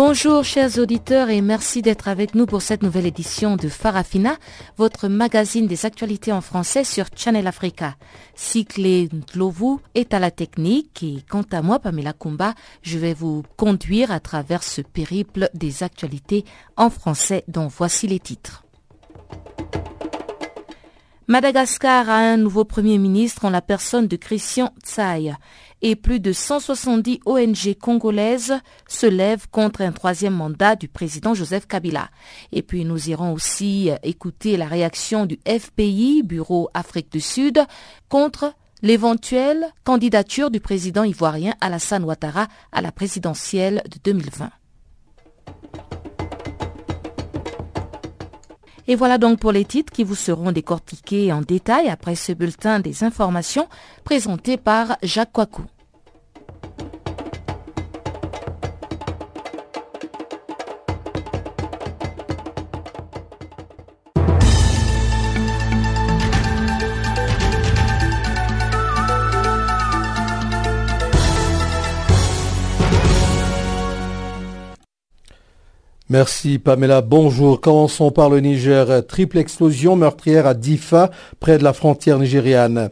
Bonjour chers auditeurs et merci d'être avec nous pour cette nouvelle édition de Farafina, votre magazine des actualités en français sur Channel Africa. Cyclé Ndlovu est à la technique et quant à moi, Pamela Kumba, je vais vous conduire à travers ce périple des actualités en français dont voici les titres. Madagascar a un nouveau Premier ministre en la personne de Christian Tsai et plus de 170 ONG congolaises se lèvent contre un troisième mandat du président Joseph Kabila. Et puis nous irons aussi écouter la réaction du FPI, Bureau Afrique du Sud, contre l'éventuelle candidature du président ivoirien Alassane Ouattara à la présidentielle de 2020. Et voilà donc pour les titres qui vous seront décortiqués en détail après ce bulletin des informations présenté par Jacques Coicou. Merci Pamela. Bonjour. Commençons par le Niger. Triple explosion meurtrière à Difa, près de la frontière nigériane.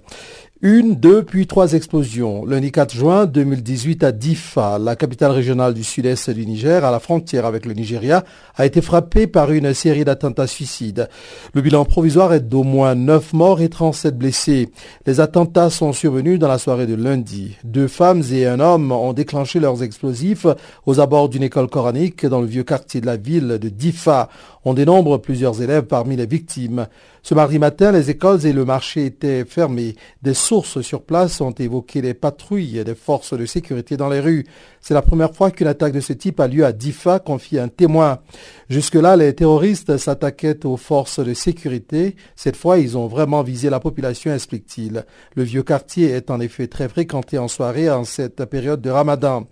Une, deux, puis trois explosions. Lundi 4 juin 2018 à Difa, la capitale régionale du sud-est du Niger, à la frontière avec le Nigeria, a été frappée par une série d'attentats suicides. Le bilan provisoire est d'au moins 9 morts et 37 blessés. Les attentats sont survenus dans la soirée de lundi. Deux femmes et un homme ont déclenché leurs explosifs aux abords d'une école coranique dans le vieux quartier de la ville de Difa. On dénombre plusieurs élèves parmi les victimes. Ce mardi matin, les écoles et le marché étaient fermés. Des sources sur place ont évoqué les patrouilles des forces de sécurité dans les rues. C'est la première fois qu'une attaque de ce type a lieu à Difa, confie un témoin. Jusque-là, les terroristes s'attaquaient aux forces de sécurité. Cette fois, ils ont vraiment visé la population, explique-t-il. Le vieux quartier est en effet très fréquenté en soirée en cette période de ramadan.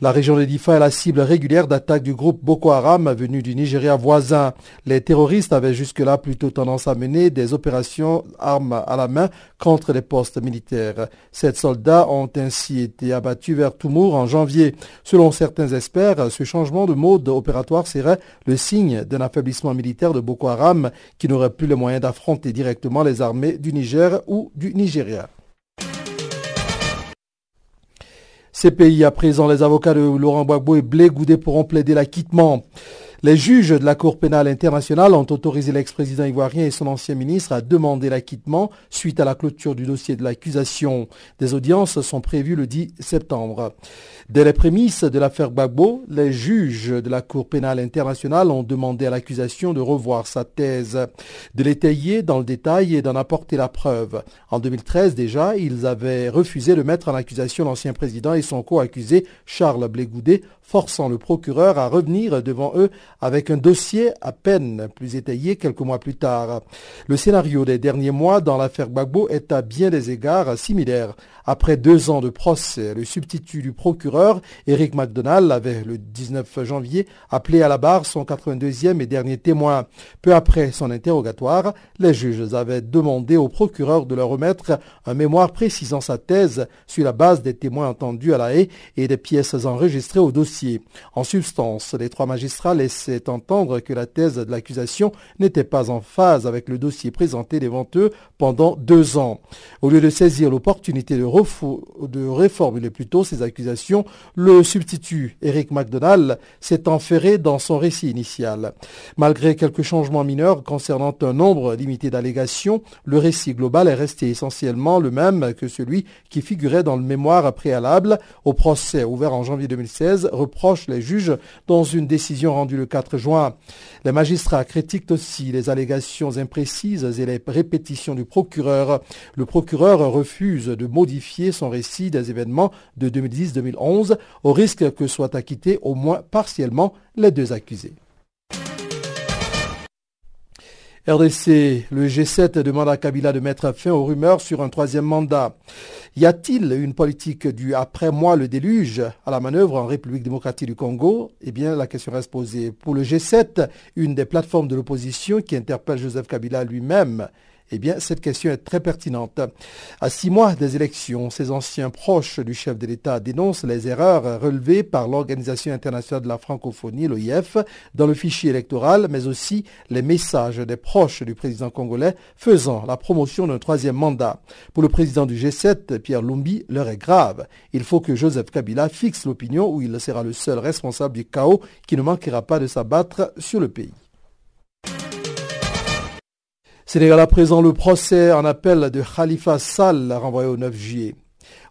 La région de Difa est la cible régulière d'attaques du groupe Boko Haram venu du Nigeria voisin. Les terroristes avaient jusque-là plutôt tendance à mener des opérations armes à la main contre les postes militaires. Sept soldats ont ainsi été abattus vers Toumour en janvier. Selon certains experts, ce changement de mode opératoire serait le signe d'un affaiblissement militaire de Boko Haram qui n'aurait plus les moyens d'affronter directement les armées du Niger ou du Nigeria. Ces pays, à présent, les avocats de Laurent Gbagbo et Blé Goudé pourront plaider l'acquittement. Les juges de la Cour pénale internationale ont autorisé l'ex-président ivoirien et son ancien ministre à demander l'acquittement suite à la clôture du dossier de l'accusation. Des audiences sont prévues le 10 septembre. Dès les prémices de l'affaire Gbagbo, les juges de la Cour pénale internationale ont demandé à l'accusation de revoir sa thèse, de l'étayer dans le détail et d'en apporter la preuve. En 2013 déjà, ils avaient refusé de mettre en accusation l'ancien président et son co-accusé Charles Blégoudet, forçant le procureur à revenir devant eux avec un dossier à peine plus étayé quelques mois plus tard. Le scénario des derniers mois dans l'affaire Gbagbo est à bien des égards similaire. Après deux ans de procès, le substitut du procureur, Eric McDonald, avait le 19 janvier appelé à la barre son 82e et dernier témoin. Peu après son interrogatoire, les juges avaient demandé au procureur de leur remettre un mémoire précisant sa thèse sur la base des témoins entendus à la haie et des pièces enregistrées au dossier. En substance, les trois magistrats laissaient entendre que la thèse de l'accusation n'était pas en phase avec le dossier présenté devant eux pendant deux ans. Au lieu de saisir l'opportunité de de réformuler plutôt ces accusations, le substitut Eric McDonald s'est enferré dans son récit initial. Malgré quelques changements mineurs concernant un nombre limité d'allégations, le récit global est resté essentiellement le même que celui qui figurait dans le mémoire préalable au procès ouvert en janvier 2016, reproche les juges dans une décision rendue le 4 juin. Les magistrats critiquent aussi les allégations imprécises et les répétitions du procureur. Le procureur refuse de modifier son récit des événements de 2010-2011 au risque que soient acquittés au moins partiellement les deux accusés. RDC, le G7 demande à Kabila de mettre fin aux rumeurs sur un troisième mandat. Y a-t-il une politique du après moi le déluge à la manœuvre en République démocratique du Congo? Eh bien, la question reste posée. Pour le G7, une des plateformes de l'opposition qui interpelle Joseph Kabila lui-même, eh bien, cette question est très pertinente. À six mois des élections, ces anciens proches du chef de l'État dénoncent les erreurs relevées par l'Organisation internationale de la francophonie, l'OIF, dans le fichier électoral, mais aussi les messages des proches du président congolais faisant la promotion d'un troisième mandat. Pour le président du G7, Pierre Lumbi, l'heure est grave. Il faut que Joseph Kabila fixe l'opinion où il sera le seul responsable du chaos qui ne manquera pas de s'abattre sur le pays. Sénégal à présent le procès en appel de Khalifa Sall renvoyé au 9 juillet.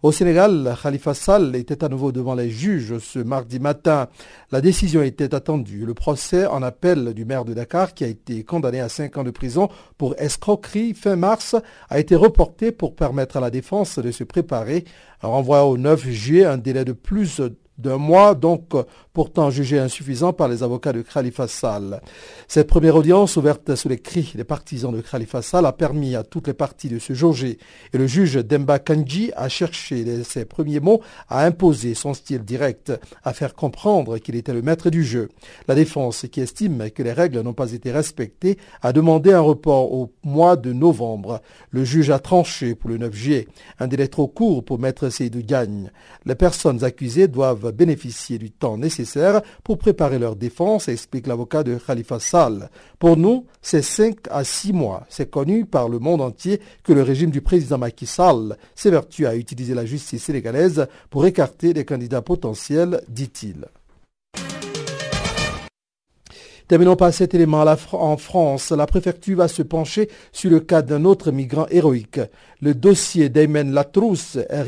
Au Sénégal, Khalifa Sall était à nouveau devant les juges ce mardi matin. La décision était attendue. Le procès en appel du maire de Dakar, qui a été condamné à 5 ans de prison pour escroquerie fin mars, a été reporté pour permettre à la défense de se préparer. Renvoyé au 9 juillet, un délai de plus d'un mois, donc pourtant jugé insuffisant par les avocats de Khalifa Sall. Cette première audience, ouverte sous les cris des partisans de Khalifa Sall, a permis à toutes les parties de se jauger et le juge Demba Kanji a cherché ses premiers mots à imposer son style direct, à faire comprendre qu'il était le maître du jeu. La défense, qui estime que les règles n'ont pas été respectées, a demandé un report au mois de novembre. Le juge a tranché pour le 9 juillet, un délai trop court pour mettre Seydou Gagne. Les personnes accusées doivent bénéficier du temps nécessaire pour préparer leur défense, explique l'avocat de Khalifa Sall. Pour nous, c'est 5 à 6 mois. C'est connu par le monde entier que le régime du président Macky Sall s'évertue à utiliser la justice sénégalaise pour écarter des candidats potentiels, dit-il. Terminons par cet élément. En France, la préfecture va se pencher sur le cas d'un autre migrant héroïque. Le dossier d'Aymen Latrousse est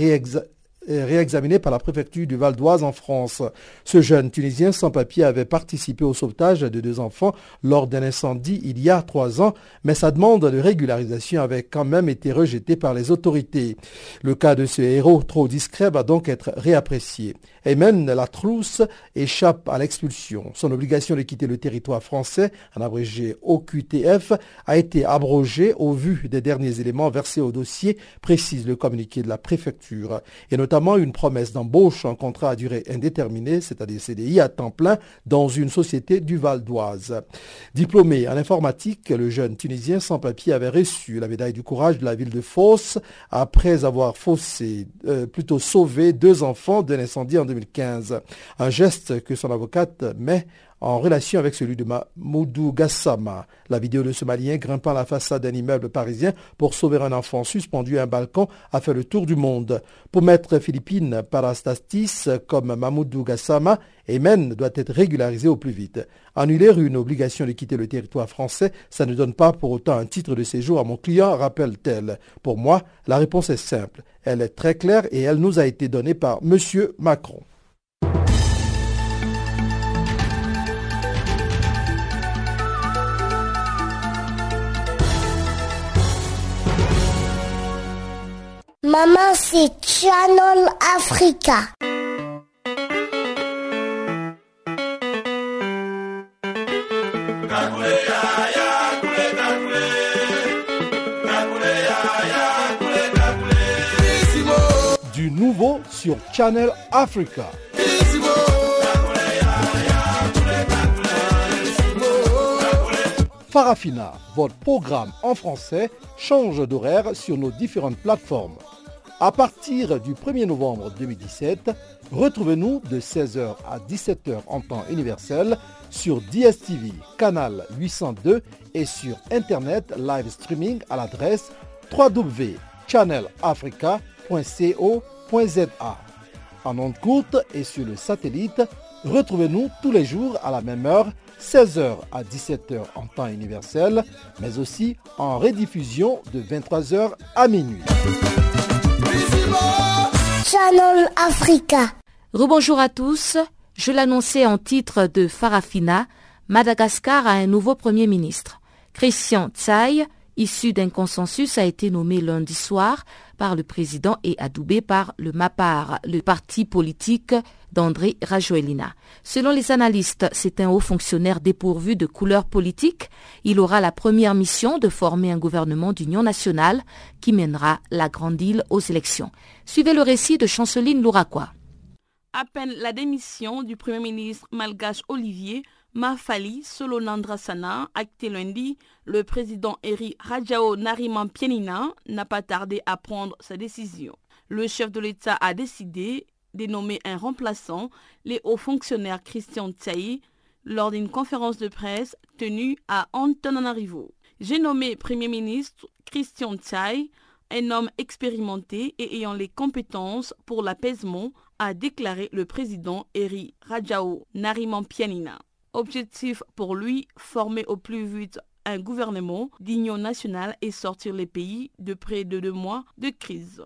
réexaminé par la préfecture du Val d'Oise en France. Ce jeune Tunisien sans papier avait participé au sauvetage de deux enfants lors d'un incendie il y a trois ans, mais sa demande de régularisation avait quand même été rejetée par les autorités. Le cas de ce héros trop discret va donc être réapprécié. Aymen Latrousse échappe à l'expulsion. Son obligation de quitter le territoire français, en abrégé OQTF, a été abrogée au vu des derniers éléments versés au dossier, précise le communiqué de la préfecture, et notamment une promesse d'embauche en contrat à durée indéterminée, c'est-à-dire CDI à temps plein, dans une société du Val d'Oise. Diplômé en informatique, le jeune Tunisien sans papier avait reçu la médaille du courage de la ville de Fos après avoir euh, plutôt sauvé deux enfants d'un incendie en 2015. Un geste que son avocate met en relation avec celui de Mahmoudou Gassama. La vidéo de ce Malien grimpant la façade d'un immeuble parisien pour sauver un enfant suspendu à un balcon a fait le tour du monde. Pour mettre Philippine Parastastis comme Mahmoudou Gassama, Emen doit être régularisé au plus vite. Annuler une obligation de quitter le territoire français, ça ne donne pas pour autant un titre de séjour à mon client, rappelle-t-elle. Pour moi, la réponse est simple. Elle est très claire et elle nous a été donnée par M. Macron. Maman, c'est Channel Africa. Du nouveau sur Channel Africa. Farafina, votre programme en français, change d'horaire sur nos différentes plateformes. À partir du 1er novembre 2017, retrouvez-nous de 16h à 17h en temps universel sur DSTV, canal 802 et sur Internet live streaming à l'adresse www.channelafrica.co.za. En ondes courtes et sur le satellite, retrouvez-nous tous les jours à la même heure 16h à 17h en temps universel, mais aussi en rediffusion de 23h à minuit. Channel Africa. Rebonjour à tous. Je l'annonçais en titre de Farafina, Madagascar a un nouveau Premier ministre. Christian Tsai, issu d'un consensus, a été nommé lundi soir par le président et adoubé par le MAPAR, le parti politique d'André Rajoelina. Selon les analystes, c'est un haut fonctionnaire dépourvu de couleur politique. Il aura la première mission de former un gouvernement d'union nationale qui mènera la Grande Île aux élections. Suivez le récit de Chanceline Louraquois. À peine la démission du Premier ministre malgache Olivier Mafali Solonandrasana, acté lundi, le président Eri Rajao Nariman Pienina n'a pas tardé à prendre sa décision. Le chef de l'État a décidé de nommer un remplaçant, les hauts fonctionnaires Christian Tsaï, lors d'une conférence de presse tenue à Antananarivo. J'ai nommé Premier ministre Christian Tsai, un homme expérimenté et ayant les compétences pour l'apaisement, a déclaré le président Eri Rajao Nariman Pianina. Objectif pour lui, former au plus vite un gouvernement d'union nationale et sortir les pays de près de deux mois de crise.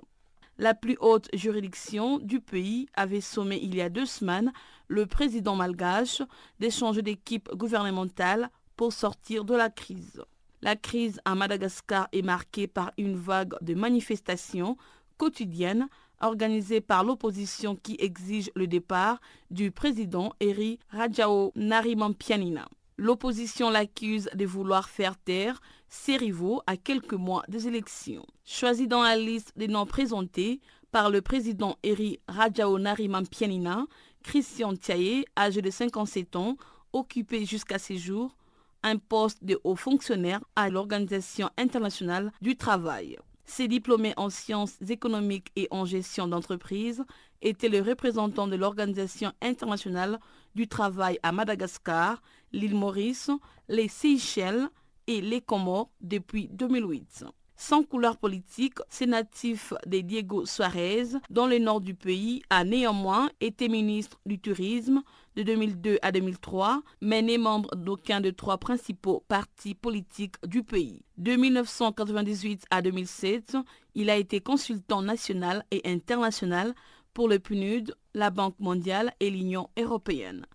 La plus haute juridiction du pays avait sommé il y a deux semaines le président malgache d'échanger d'équipe gouvernementale pour sortir de la crise. La crise à Madagascar est marquée par une vague de manifestations quotidiennes organisée par l'opposition qui exige le départ du président Eri Rajao Narimampianina. L'opposition l'accuse de vouloir faire taire ses rivaux à quelques mois des élections. Choisi dans la liste des noms présentés par le président Eri Rajao Narimampianina, Christian Tiaye, âgé de 57 ans, occupé jusqu'à ces jours un poste de haut fonctionnaire à l'Organisation internationale du travail. Ces diplômés en sciences économiques et en gestion d'entreprise étaient le représentant de l'Organisation internationale du travail à Madagascar, l'île Maurice, les Seychelles et les Comores depuis 2008 sans couleur politique, c'est natif de Diego Suarez, dans le nord du pays, a néanmoins été ministre du Tourisme de 2002 à 2003, mais n'est membre d'aucun des trois principaux partis politiques du pays. De 1998 à 2007, il a été consultant national et international pour le PNUD, la Banque mondiale et l'Union européenne.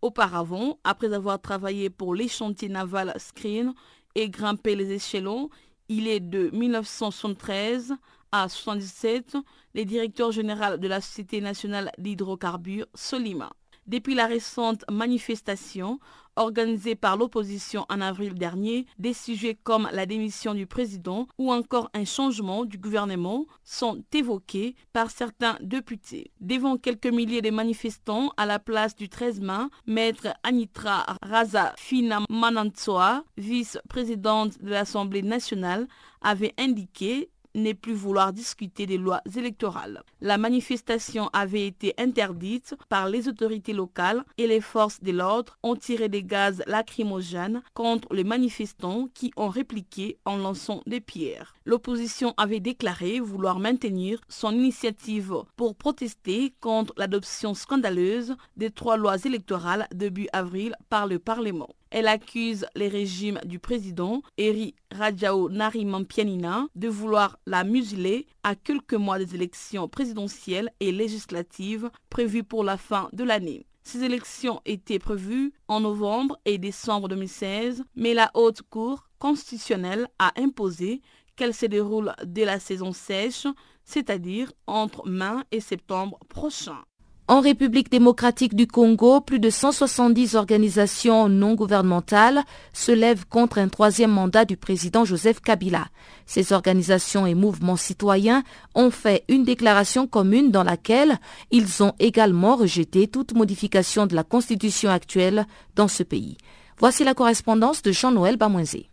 Auparavant, après avoir travaillé pour les chantiers navals Screen et grimpé les échelons, il est de 1973 à 1977 le directeur général de la Société nationale d'hydrocarbures Solima. Depuis la récente manifestation organisée par l'opposition en avril dernier, des sujets comme la démission du président ou encore un changement du gouvernement sont évoqués par certains députés. Devant quelques milliers de manifestants à la place du 13 mai, maître Anitra Raza Fina Manantsoa, vice-présidente de l'Assemblée nationale, avait indiqué ne plus vouloir discuter des lois électorales. La manifestation avait été interdite par les autorités locales et les forces de l'ordre ont tiré des gaz lacrymogènes contre les manifestants qui ont répliqué en lançant des pierres. L'opposition avait déclaré vouloir maintenir son initiative pour protester contre l'adoption scandaleuse des trois lois électorales début avril par le Parlement. Elle accuse les régimes du président Eri Rajao Narimampianina de vouloir la museler à quelques mois des élections présidentielles et législatives prévues pour la fin de l'année. Ces élections étaient prévues en novembre et décembre 2016, mais la Haute Cour constitutionnelle a imposé qu'elles se déroulent dès la saison sèche, c'est-à-dire entre mai et septembre prochain. En République démocratique du Congo, plus de 170 organisations non gouvernementales se lèvent contre un troisième mandat du président Joseph Kabila. Ces organisations et mouvements citoyens ont fait une déclaration commune dans laquelle ils ont également rejeté toute modification de la constitution actuelle dans ce pays. Voici la correspondance de Jean-Noël Bamoisé.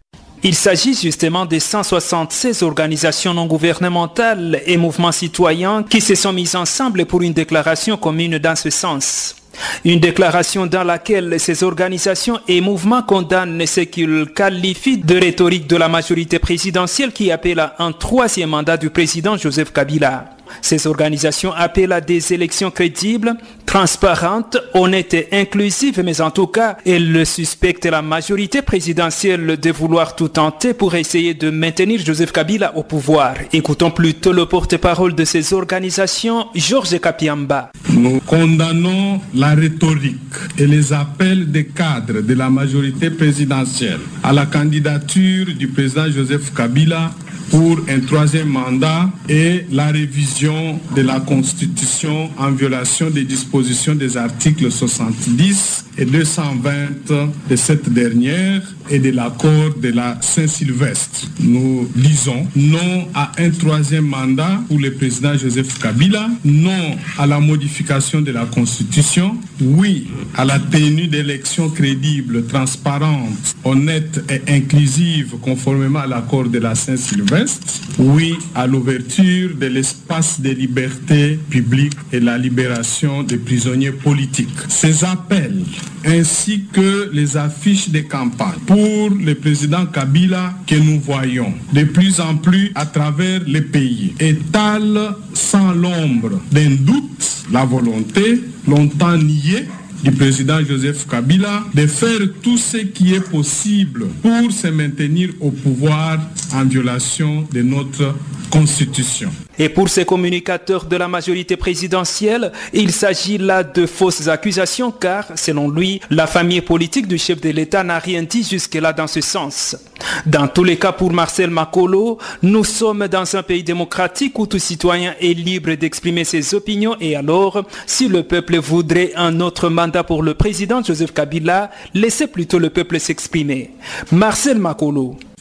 Il s'agit justement des 176 organisations non gouvernementales et mouvements citoyens qui se sont mis ensemble pour une déclaration commune dans ce sens. Une déclaration dans laquelle ces organisations et mouvements condamnent ce qu'ils qualifient de rhétorique de la majorité présidentielle qui appelle à un troisième mandat du président Joseph Kabila. Ces organisations appellent à des élections crédibles, transparentes, honnêtes et inclusives, mais en tout cas, elles suspectent la majorité présidentielle de vouloir tout tenter pour essayer de maintenir Joseph Kabila au pouvoir. Écoutons plutôt le porte-parole de ces organisations, Georges Kapiamba. Nous condamnons la rhétorique et les appels des cadres de la majorité présidentielle à la candidature du président Joseph Kabila pour un troisième mandat et la révision de la Constitution en violation des dispositions des articles 70 et 220 de cette dernière et de l'accord de la Saint-Sylvestre. Nous disons non à un troisième mandat pour le président Joseph Kabila, non à la modification de la Constitution, oui à la tenue d'élections crédibles, transparentes, honnêtes et inclusives conformément à l'accord de la Saint-Sylvestre, oui à l'ouverture de l'espace de liberté publique et la libération des prisonniers politiques. Ces appels ainsi que les affiches de campagne pour le président Kabila que nous voyons de plus en plus à travers les pays étalent sans l'ombre d'un doute la volonté longtemps niée du président Joseph Kabila de faire tout ce qui est possible pour se maintenir au pouvoir en violation de notre Constitution. Et pour ces communicateurs de la majorité présidentielle, il s'agit là de fausses accusations car, selon lui, la famille politique du chef de l'État n'a rien dit jusque-là dans ce sens. Dans tous les cas, pour Marcel Makolo, nous sommes dans un pays démocratique où tout citoyen est libre d'exprimer ses opinions et alors, si le peuple voudrait un autre mandat pour le président Joseph Kabila, laissez plutôt le peuple s'exprimer. Marcel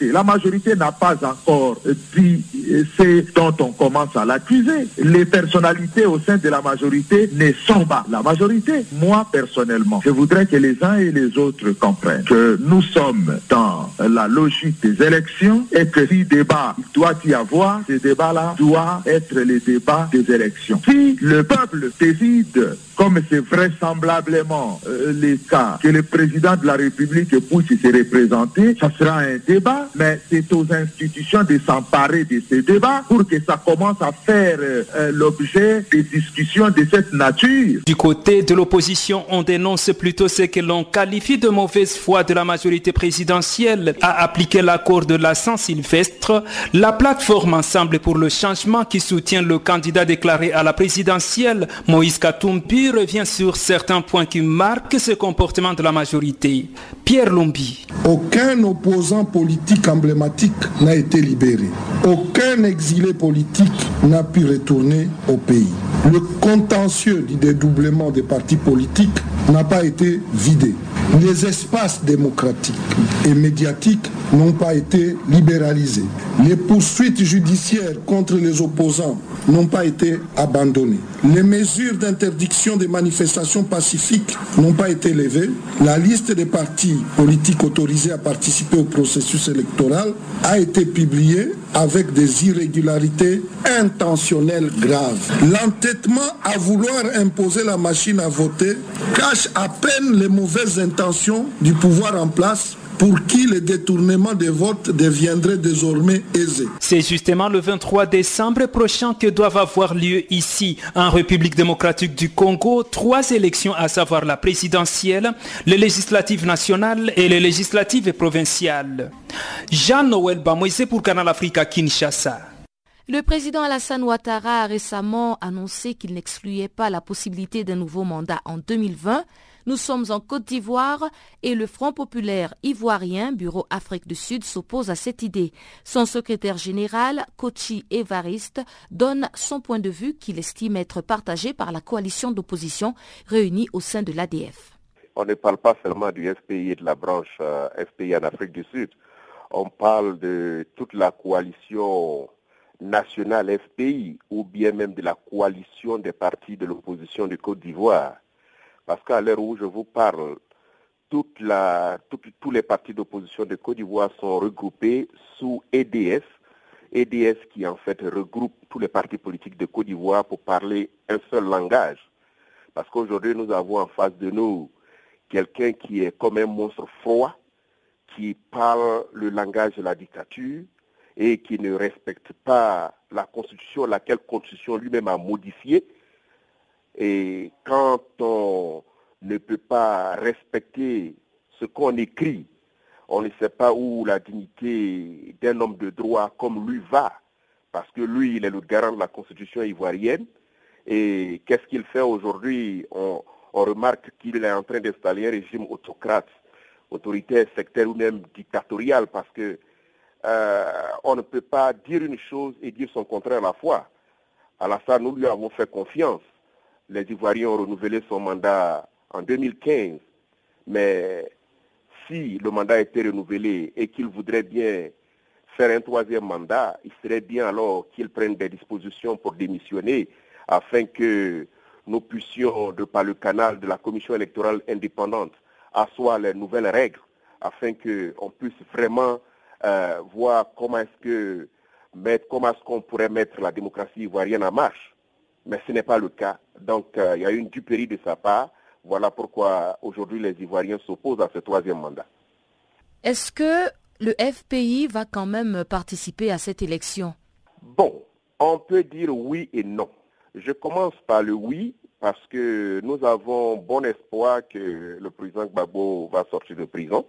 La majorité n'a pas encore dit ce dont on commence à l'accuser. Les personnalités au sein de la majorité ne sont pas la majorité. Moi, personnellement, je voudrais que les uns et les autres comprennent que nous sommes dans la logique des élections et que si débat doit y avoir, ce débat-là doit être le débat des élections. Si le peuple décide comme c'est vraisemblablement euh, le cas, que le président de la République puisse se représenter, ça sera un débat, mais c'est aux institutions de s'emparer de ces débats pour que ça commence à faire euh, l'objet des discussions de cette nature. Du côté de l'opposition, on dénonce plutôt ce que l'on qualifie de mauvaise foi de la majorité présidentielle à appliquer l'accord de la Saint-Sylvestre, la plateforme Ensemble pour le changement qui soutient le candidat déclaré à la présidentielle, Moïse Katumbi, revient sur certains points qui marquent ce comportement de la majorité. Pierre Lombi. Aucun opposant politique emblématique n'a été libéré. Aucun exilé politique n'a pu retourner au pays. Le contentieux du dédoublement des partis politiques n'a pas été vidé. Les espaces démocratiques et médiatiques n'ont pas été libéralisés. Les poursuites judiciaires contre les opposants n'ont pas été abandonnées. Les mesures d'interdiction des manifestations pacifiques n'ont pas été levées. La liste des partis politiques autorisés à participer au processus électoral a été publiée avec des irrégularités intentionnelles graves. L'entêtement à vouloir imposer la machine à voter à peine les mauvaises intentions du pouvoir en place pour qui le détournement des votes deviendrait désormais aisé. C'est justement le 23 décembre prochain que doivent avoir lieu ici, en République démocratique du Congo, trois élections, à savoir la présidentielle, les législatives nationales et les législatives provinciales. Jean-Noël Bamoise pour Canal Africa Kinshasa. Le président Alassane Ouattara a récemment annoncé qu'il n'excluait pas la possibilité d'un nouveau mandat en 2020. Nous sommes en Côte d'Ivoire et le Front populaire ivoirien, Bureau Afrique du Sud, s'oppose à cette idée. Son secrétaire général, Kochi Evariste, donne son point de vue qu'il estime être partagé par la coalition d'opposition réunie au sein de l'ADF. On ne parle pas seulement du FPI et de la branche euh, FPI en Afrique du Sud. On parle de toute la coalition nationale FPI ou bien même de la coalition des partis de l'opposition de Côte d'Ivoire. Parce qu'à l'heure où je vous parle, tous les partis d'opposition de Côte d'Ivoire sont regroupés sous EDF. EDF qui en fait regroupe tous les partis politiques de Côte d'Ivoire pour parler un seul langage. Parce qu'aujourd'hui, nous avons en face de nous quelqu'un qui est comme un monstre froid, qui parle le langage de la dictature et qui ne respecte pas la Constitution, laquelle Constitution lui-même a modifiée et quand on ne peut pas respecter ce qu'on écrit, on ne sait pas où la dignité d'un homme de droit comme lui va, parce que lui, il est le garant de la constitution ivoirienne, Et qu'est-ce qu'il fait aujourd'hui? On, remarque qu'il est en train d'installer un régime autocrate, autoritaire, sectaire ou même dictatorial parce que euh, on ne peut pas dire une chose et dire son contraire à la fois. Alassane, nous lui avons fait confiance. Les Ivoiriens ont renouvelé son mandat en 2015. Mais si le mandat était renouvelé et qu'il voudrait bien faire un troisième mandat, il serait bien alors qu'il prenne des dispositions pour démissionner afin que nous puissions, de par le canal de la commission électorale indépendante, asseoir les nouvelles règles afin qu'on puisse vraiment euh, voir comment est-ce que comment est-ce qu'on pourrait mettre la démocratie ivoirienne en marche. Mais ce n'est pas le cas. Donc euh, il y a eu une duperie de sa part. Voilà pourquoi aujourd'hui les Ivoiriens s'opposent à ce troisième mandat. Est-ce que le FPI va quand même participer à cette élection? Bon, on peut dire oui et non. Je commence par le oui parce que nous avons bon espoir que le président Gbagbo va sortir de prison.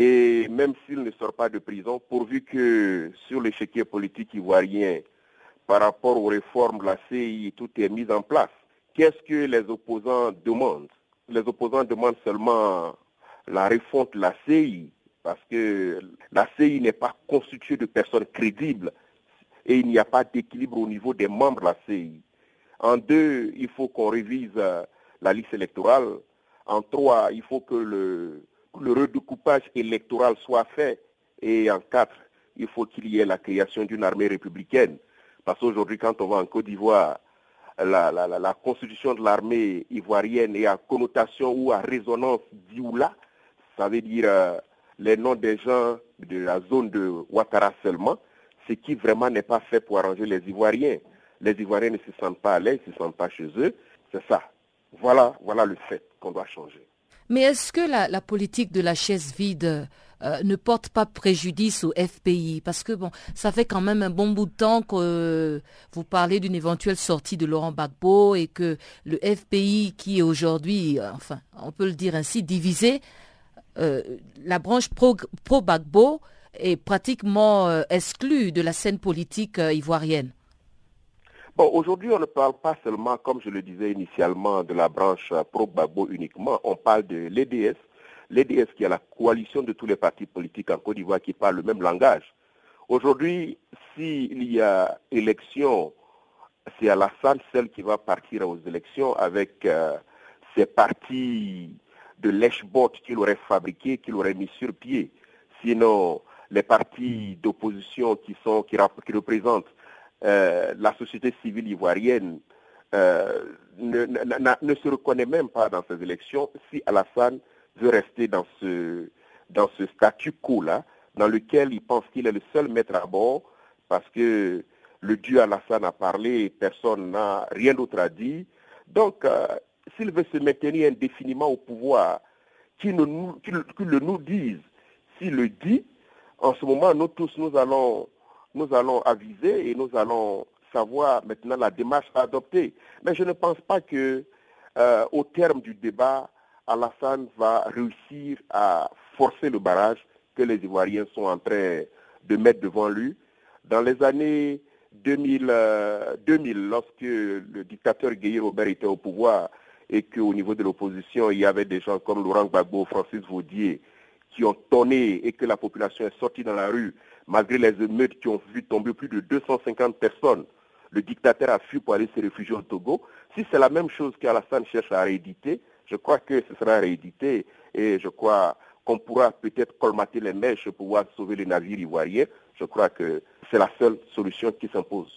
Et même s'il ne sort pas de prison, pourvu que sur l'échiquier politique ivoirien, par rapport aux réformes de la CI, tout est mis en place. Qu'est-ce que les opposants demandent? Les opposants demandent seulement la refonte de la CI, parce que la CI n'est pas constituée de personnes crédibles et il n'y a pas d'équilibre au niveau des membres de la CI. En deux, il faut qu'on révise euh, la liste électorale. En trois, il faut que le, le redécoupage électoral soit fait. Et en quatre, il faut qu'il y ait la création d'une armée républicaine. Parce qu'aujourd'hui, quand on va en Côte d'Ivoire, la, constitution de l'armée ivoirienne est à connotation ou à résonance d'Ioula. Ça veut dire euh, les noms des gens de la zone de Ouattara seulement ce qui vraiment n'est pas fait pour arranger les Ivoiriens. Les Ivoiriens ne se sentent pas à l'aise, ne se sentent pas chez eux. C'est ça. Voilà, voilà le fait qu'on doit changer. Mais est-ce que la, politique de la chaise vide euh, ne porte pas préjudice au FPI Parce que bon, ça fait quand même un bon bout de temps que euh, vous parlez d'une éventuelle sortie de Laurent Gbagbo et que le FPI, qui est aujourd'hui, euh, enfin, on peut le dire ainsi, divisé, la branche pro-Gbagbo est pratiquement euh, exclu de la scène politique euh, ivoirienne Aujourd'hui, on ne parle pas seulement, comme je le disais initialement, de la branche euh, pro-Babo uniquement, on parle de l'EDS. L'EDS qui est la coalition de tous les partis politiques en Côte d'Ivoire qui parlent le même langage. Aujourd'hui, s'il y a élection, c'est Alassane celle qui va partir aux élections avec ces partis de lèche-bot qu'il aurait fabriqués, qu'il aurait mis sur pied. Sinon, les partis d'opposition qui, qui, représentent euh, la société civile ivoirienne euh, ne, se reconnaît même pas dans ces élections si Alassane veut rester dans ce, dans ce statu quo-là, dans lequel il pense qu'il est le seul maître à bord, parce que le dieu Alassane a parlé personne n'a rien d'autre à dire. Donc, euh, s'il veut se maintenir indéfiniment au pouvoir, qu'il le nous dise. S'il le dit, en ce moment, nous tous, nous allons, nous allons aviser et nous allons savoir maintenant la démarche à adopter. Mais je ne pense pas que, euh, au terme du débat, Alassane va réussir à forcer le barrage que les Ivoiriens sont en train de mettre devant lui. Dans les années 2000, 2000 euh, lorsque le dictateur Guy Robert était au pouvoir et qu'au niveau de l'opposition, il y avait des gens comme Laurent Gbagbo, Francis Vaudier, qui ont tonné et que la population est sortie dans la rue, malgré les émeutes qui ont vu tomber plus de 250 personnes, le dictateur a fui pour aller se réfugier au Togo. Si c'est la même chose qu'Alassane cherche à rééditer, je crois que ce sera réédité et je crois qu'on pourra peut-être colmater les mèches pour pouvoir sauver les navires ivoiriens. Je crois que c'est la seule solution qui s'impose.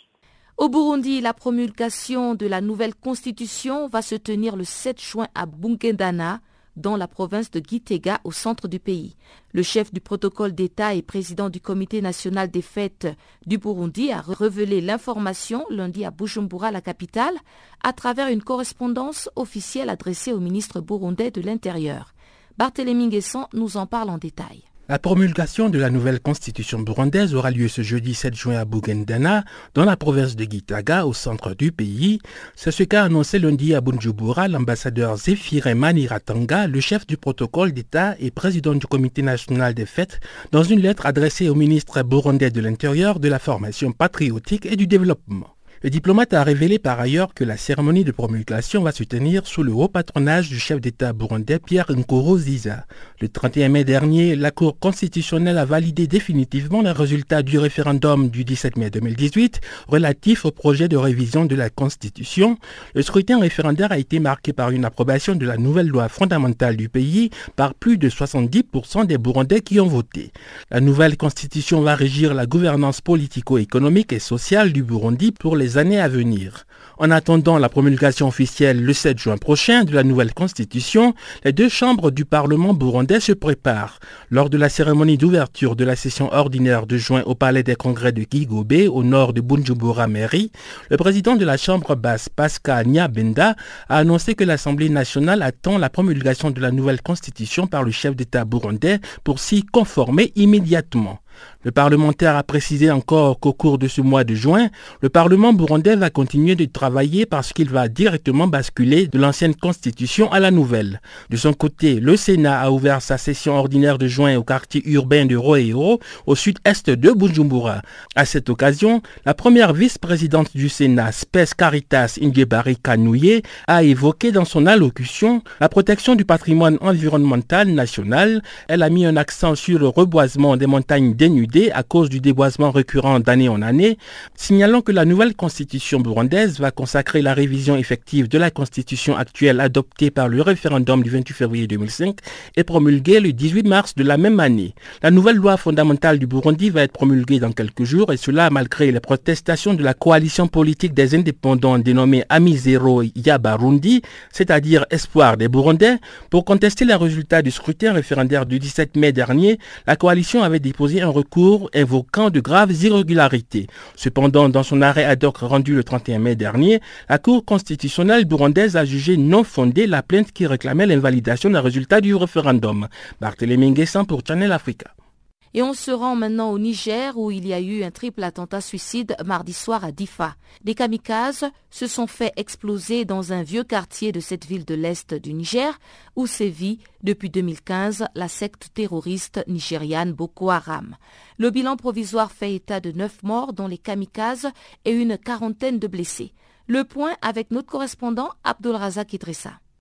Au Burundi, la promulgation de la nouvelle constitution va se tenir le 7 juin à Bungendana dans la province de Gitega au centre du pays. Le chef du protocole d'État et président du comité national des fêtes du Burundi a révélé l'information lundi à Bujumbura, la capitale, à travers une correspondance officielle adressée au ministre burundais de l'Intérieur. Barthélémy Guesson nous en parle en détail. La promulgation de la nouvelle constitution burundaise aura lieu ce jeudi 7 juin à Bugendana, dans la province de Gitaga, au centre du pays. C'est ce qu'a annoncé lundi à Bunjubura l'ambassadeur Zéphiré Maniratanga, le chef du protocole d'État et président du comité national des fêtes, dans une lettre adressée au ministre burundais de l'Intérieur, de la formation patriotique et du développement. Le diplomate a révélé par ailleurs que la cérémonie de promulgation va se tenir sous le haut patronage du chef d'État burundais Pierre Nkurunziza. Le 31 mai dernier, la Cour constitutionnelle a validé définitivement les résultats du référendum du 17 mai 2018 relatif au projet de révision de la Constitution. Le scrutin référendaire a été marqué par une approbation de la nouvelle loi fondamentale du pays par plus de 70% des Burundais qui ont voté. La nouvelle Constitution va régir la gouvernance politico-économique et sociale du Burundi pour les années à venir. En attendant la promulgation officielle le 7 juin prochain de la nouvelle constitution, les deux chambres du Parlement burundais se préparent. Lors de la cérémonie d'ouverture de la session ordinaire de juin au Palais des Congrès de Kigobe, au nord de Bunjumbura Mairie, le président de la Chambre basse, Pascal Nyabenda, a annoncé que l'Assemblée nationale attend la promulgation de la nouvelle constitution par le chef d'État burundais pour s'y conformer immédiatement. Le parlementaire a précisé encore qu'au cours de ce mois de juin, le Parlement burundais va continuer de travailler parce qu'il va directement basculer de l'ancienne constitution à la nouvelle. De son côté, le Sénat a ouvert sa session ordinaire de juin au quartier urbain de Roero, au sud-est de Bujumbura. À cette occasion, la première vice-présidente du Sénat, Spes Caritas Ingebari Kanouye, a évoqué dans son allocution la protection du patrimoine environnemental national. Elle a mis un accent sur le reboisement des montagnes dénudées à cause du déboisement récurrent d'année en année, signalant que la nouvelle constitution burundaise va consacrer la révision effective de la constitution actuelle adoptée par le référendum du 28 février 2005 et promulguée le 18 mars de la même année. La nouvelle loi fondamentale du Burundi va être promulguée dans quelques jours et cela malgré les protestations de la coalition politique des indépendants dénommée Amizero Yabarundi, c'est-à-dire Espoir des Burundais, pour contester les résultats du scrutin référendaire du 17 mai dernier, la coalition avait déposé un recours invoquant de graves irrégularités. Cependant, dans son arrêt ad hoc rendu le 31 mai dernier, la Cour constitutionnelle burundaise a jugé non fondée la plainte qui réclamait l'invalidation des résultats du référendum. Barthélémy Nguessan pour Channel Africa. Et on se rend maintenant au Niger où il y a eu un triple attentat suicide mardi soir à Difa. Des kamikazes se sont fait exploser dans un vieux quartier de cette ville de l'Est du Niger où sévit depuis 2015 la secte terroriste nigériane Boko Haram. Le bilan provisoire fait état de neuf morts dont les kamikazes et une quarantaine de blessés. Le point avec notre correspondant Abdul Razak.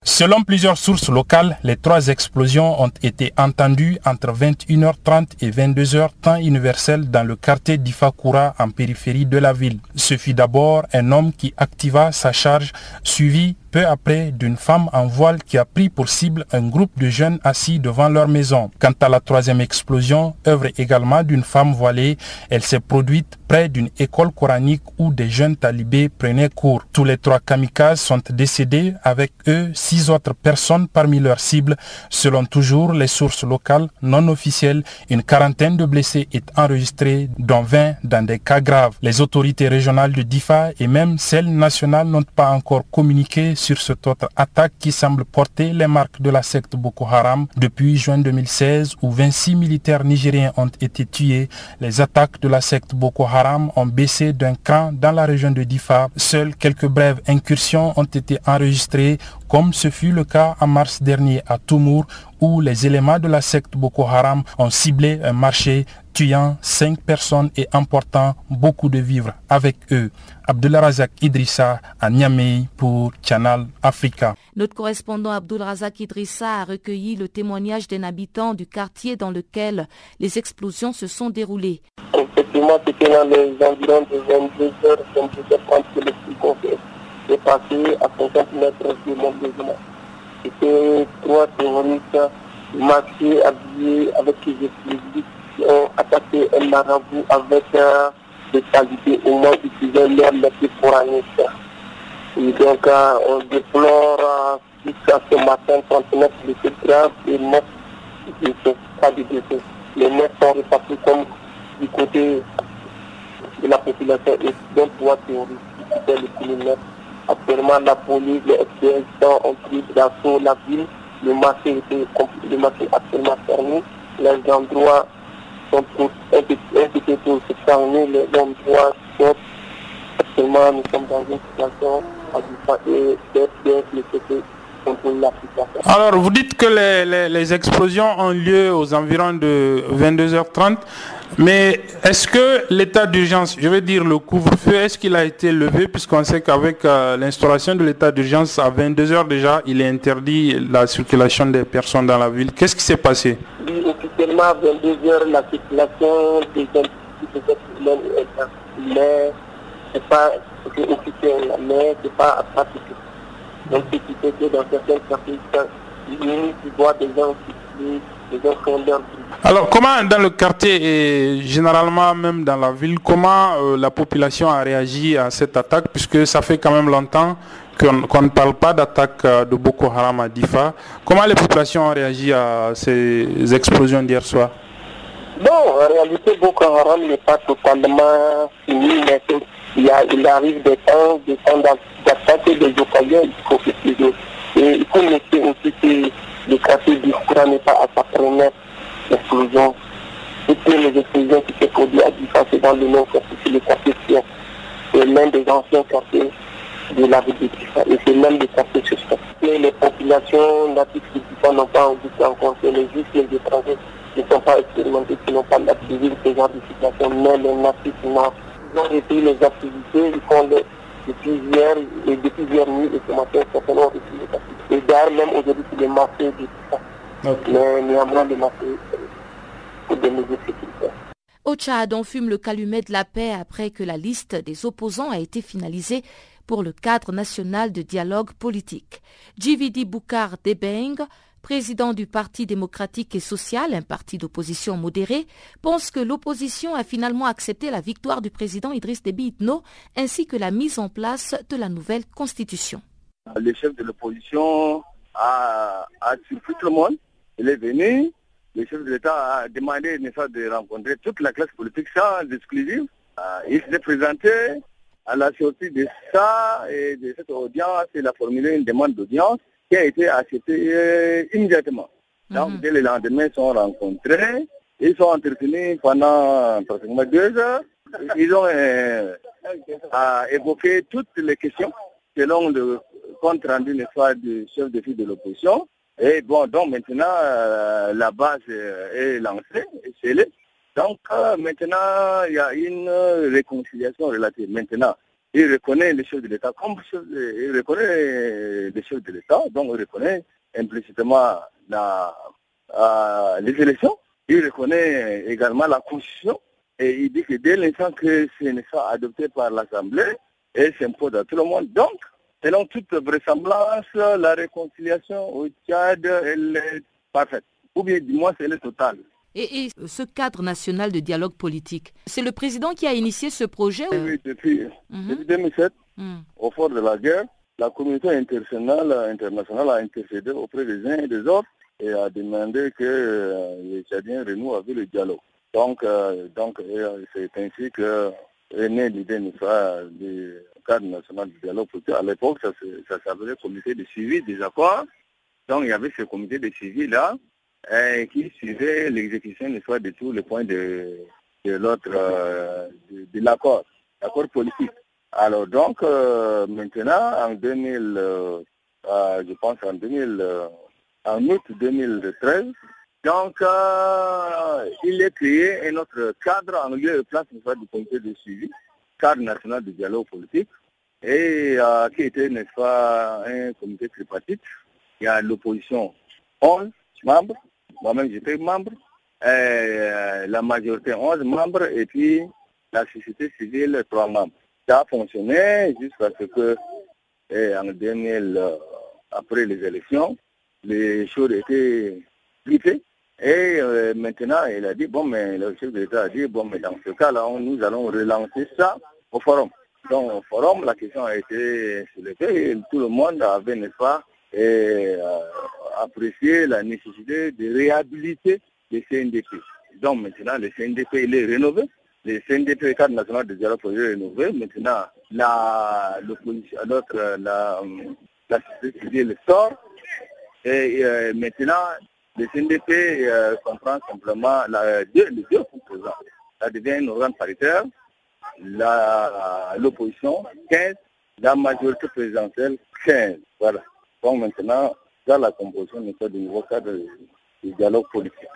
Selon plusieurs sources locales, les trois explosions ont été entendues entre 21h30 et 22h temps universel dans le quartier d'Ifakura en périphérie de la ville. Ce fut d'abord un homme qui activa sa charge suivi peu après d'une femme en voile qui a pris pour cible un groupe de jeunes assis devant leur maison. Quant à la troisième explosion, œuvre également d'une femme voilée, elle s'est produite près d'une école coranique où des jeunes talibés prenaient cours. Tous les trois kamikazes sont décédés avec eux six autres personnes parmi leurs cibles. Selon toujours les sources locales non officielles, une quarantaine de blessés est enregistrée, dont 20 dans des cas graves. Les autorités régionales de Difa et même celles nationales n'ont pas encore communiqué sur cette autre attaque qui semble porter les marques de la secte Boko Haram depuis juin 2016 où 26 militaires nigériens ont été tués. Les attaques de la secte Boko Haram ont baissé d'un cran dans la région de Difa. Seules quelques brèves incursions ont été enregistrées comme ce fut le cas en mars dernier à Toumour où les éléments de la secte Boko Haram ont ciblé un marché tuant cinq personnes et emportant beaucoup de vivres avec eux. Abdullah Razak Idrissa à Niamey pour Channel Africa. Notre correspondant Abdul Razak Idrissa a recueilli le témoignage d'un habitant du quartier dans lequel les explosions se sont déroulées. Effectivement, c'était dans les environs de 22h, 22h30 que s'est passée à 50 mètres de mon logement. C'était trois terroristes masqués, habillés avec des explosifs qui ont attaqué un marabout avec euh, des qualités au moins utilisaient leur métier coranique. Et donc euh, on déplore euh, jusqu'à ce matin 39 blessés graves et 9 blessés, pas de décès. Les 9 sont repartis comme du côté de la population et donc trois terroristes qui étaient les criminels. Actuellement, la police, les FPS ont pris d'assaut la ville. Le marché était le actuellement fermé. Les endroits sont invités pour se fermer. Les endroits sont actuellement, nous sommes dans une situation et les les CP contrôler la situation. Alors, vous dites que les, les, explosions ont lieu aux environs de 22h30, mais est-ce que l'état d'urgence, je veux dire le couvre-feu, est-ce qu'il a été levé puisqu'on sait qu'avec euh, l'instauration de l'état d'urgence à 22h déjà, il est interdit la circulation des personnes dans la ville. Qu'est-ce qui s'est passé? Oui, officiellement à 22h, la circulation mais pas mais pas alors, comment dans le quartier et généralement même dans la ville, comment euh, la population a réagi à cette attaque, puisque ça fait quand même longtemps qu'on ne parle pas d'attaque euh, de Boko Haram à Difa. Comment les populations ont réagi à ces explosions d'hier soir? Bon, en réalité, Boko Haram n'est pas totalement fini, mais il, y a, il arrive des temps, des temps d'attaquer des occasions, il faut Et il faut noter aussi que le quartier du n'est pas à sa première explosion. Toutes les explosions qui s'est produites à c'est dans le quartier, c'est le quartier Sien. C'est l'un des anciens quartiers de la ville de Difa. Et c'est même le quartier suspect. Et les populations natives de Difa n'ont pas envie de rencontrer les juifs et les étrangers ne sont pas expérimentés, qui n'ont pas de ce genre de situation. Mais les natifs, non. Ils ont repris les activités, ils font les depuis hier, et depuis hier nuit et ce matin, certainement repris les activités. Et d'ailleurs, même aujourd'hui, c'est les marchés de Difa. Okay. Mais néanmoins, les marchés au Tchad, on fume le calumet de la paix après que la liste des opposants a été finalisée pour le cadre national de dialogue politique. JVD Boukar Debeng, président du Parti démocratique et social, un parti d'opposition modéré, pense que l'opposition a finalement accepté la victoire du président Idriss Déby Itno ainsi que la mise en place de la nouvelle constitution. Le chef de l'opposition a, a tout le monde. Il est venu, le chef de l'État a demandé de rencontrer toute la classe politique sans exclusive. Euh, il s'est présenté à la sortie de ça et de cette audience, il a formulé une demande d'audience qui a été acceptée euh, immédiatement. Donc, mhm. dès le lendemain, ils sont rencontrés, ils sont entretenus pendant pratiquement deux heures. Ils ont euh, évoqué toutes les questions selon le compte rendu du chef de file de l'opposition. Et bon, donc maintenant, euh, la base est lancée, est scellée. Donc euh, maintenant, il y a une réconciliation relative. Maintenant, il reconnaît les chefs de l'État comme il reconnaît les chefs de l'État, donc il reconnaît implicitement la, euh, les élections. Il reconnaît également la Constitution et il dit que dès l'instant que ce n'est pas adopté par l'Assemblée, et s'impose à tout le monde. Donc, Selon toute vraisemblance, la réconciliation au Tchad, elle est parfaite. Ou bien, du moins, elle est totale. Et, ce cadre national de dialogue politique, c'est le président qui a initié ce projet Oui, depuis, 2007, mhm. mm. au fort de la guerre, la communauté internationale, internationale a intercédé auprès des uns et des autres et a demandé que euh, les Tchadiens renouent avec le dialogue. Donc, euh, donc euh, c'est ainsi que est née l'idée du cadre national du dialogue politique. À l'époque, ça, ça s'appelait comité de suivi des accords. Donc, il y avait ce comité de suivi-là eh, qui suivait l'exécution de tous les points de, de l'autre, euh, de, l'accord, l'accord politique. Alors, donc, euh, maintenant, en 2000, euh, je pense en 2000, en août 2013, donc, il est créé un autre cadre en lieu et place du comité de suivi, cadre national de dialogue politique, et qui était, n'est-ce un comité tripartite. Il y a l'opposition 11 membres, moi-même j'étais membre, euh, la majorité 11 membres, et puis la société civile 3 membres. Ça a fonctionné jusqu'à ce que, en 2000, euh, après les élections, les choses étaient vite Et maintenant, il a dit, bon, mais le chef de l'État a dit, bon, mais dans ce cas-là, nous allons relancer ça au forum. Donc au forum, la question a été soulevée et tout le monde avait, n'est-ce pas, et, euh, apprécié la nécessité de réhabiliter le CNDP. Donc maintenant, le CNDP, il est rénové. Le CNDP, cadre national de dialogue, est rénové. Maintenant, la, l'autre, la, la société civile sort. Et euh, maintenant, le CNDP euh, comprend simplement la, deux, les deux composants. Ça devient une organe paritaire l'opposition 15, la majorité présidentielle 15. Voilà. Sont maintenant dans la composition du nouveau cadre du dialogue politique.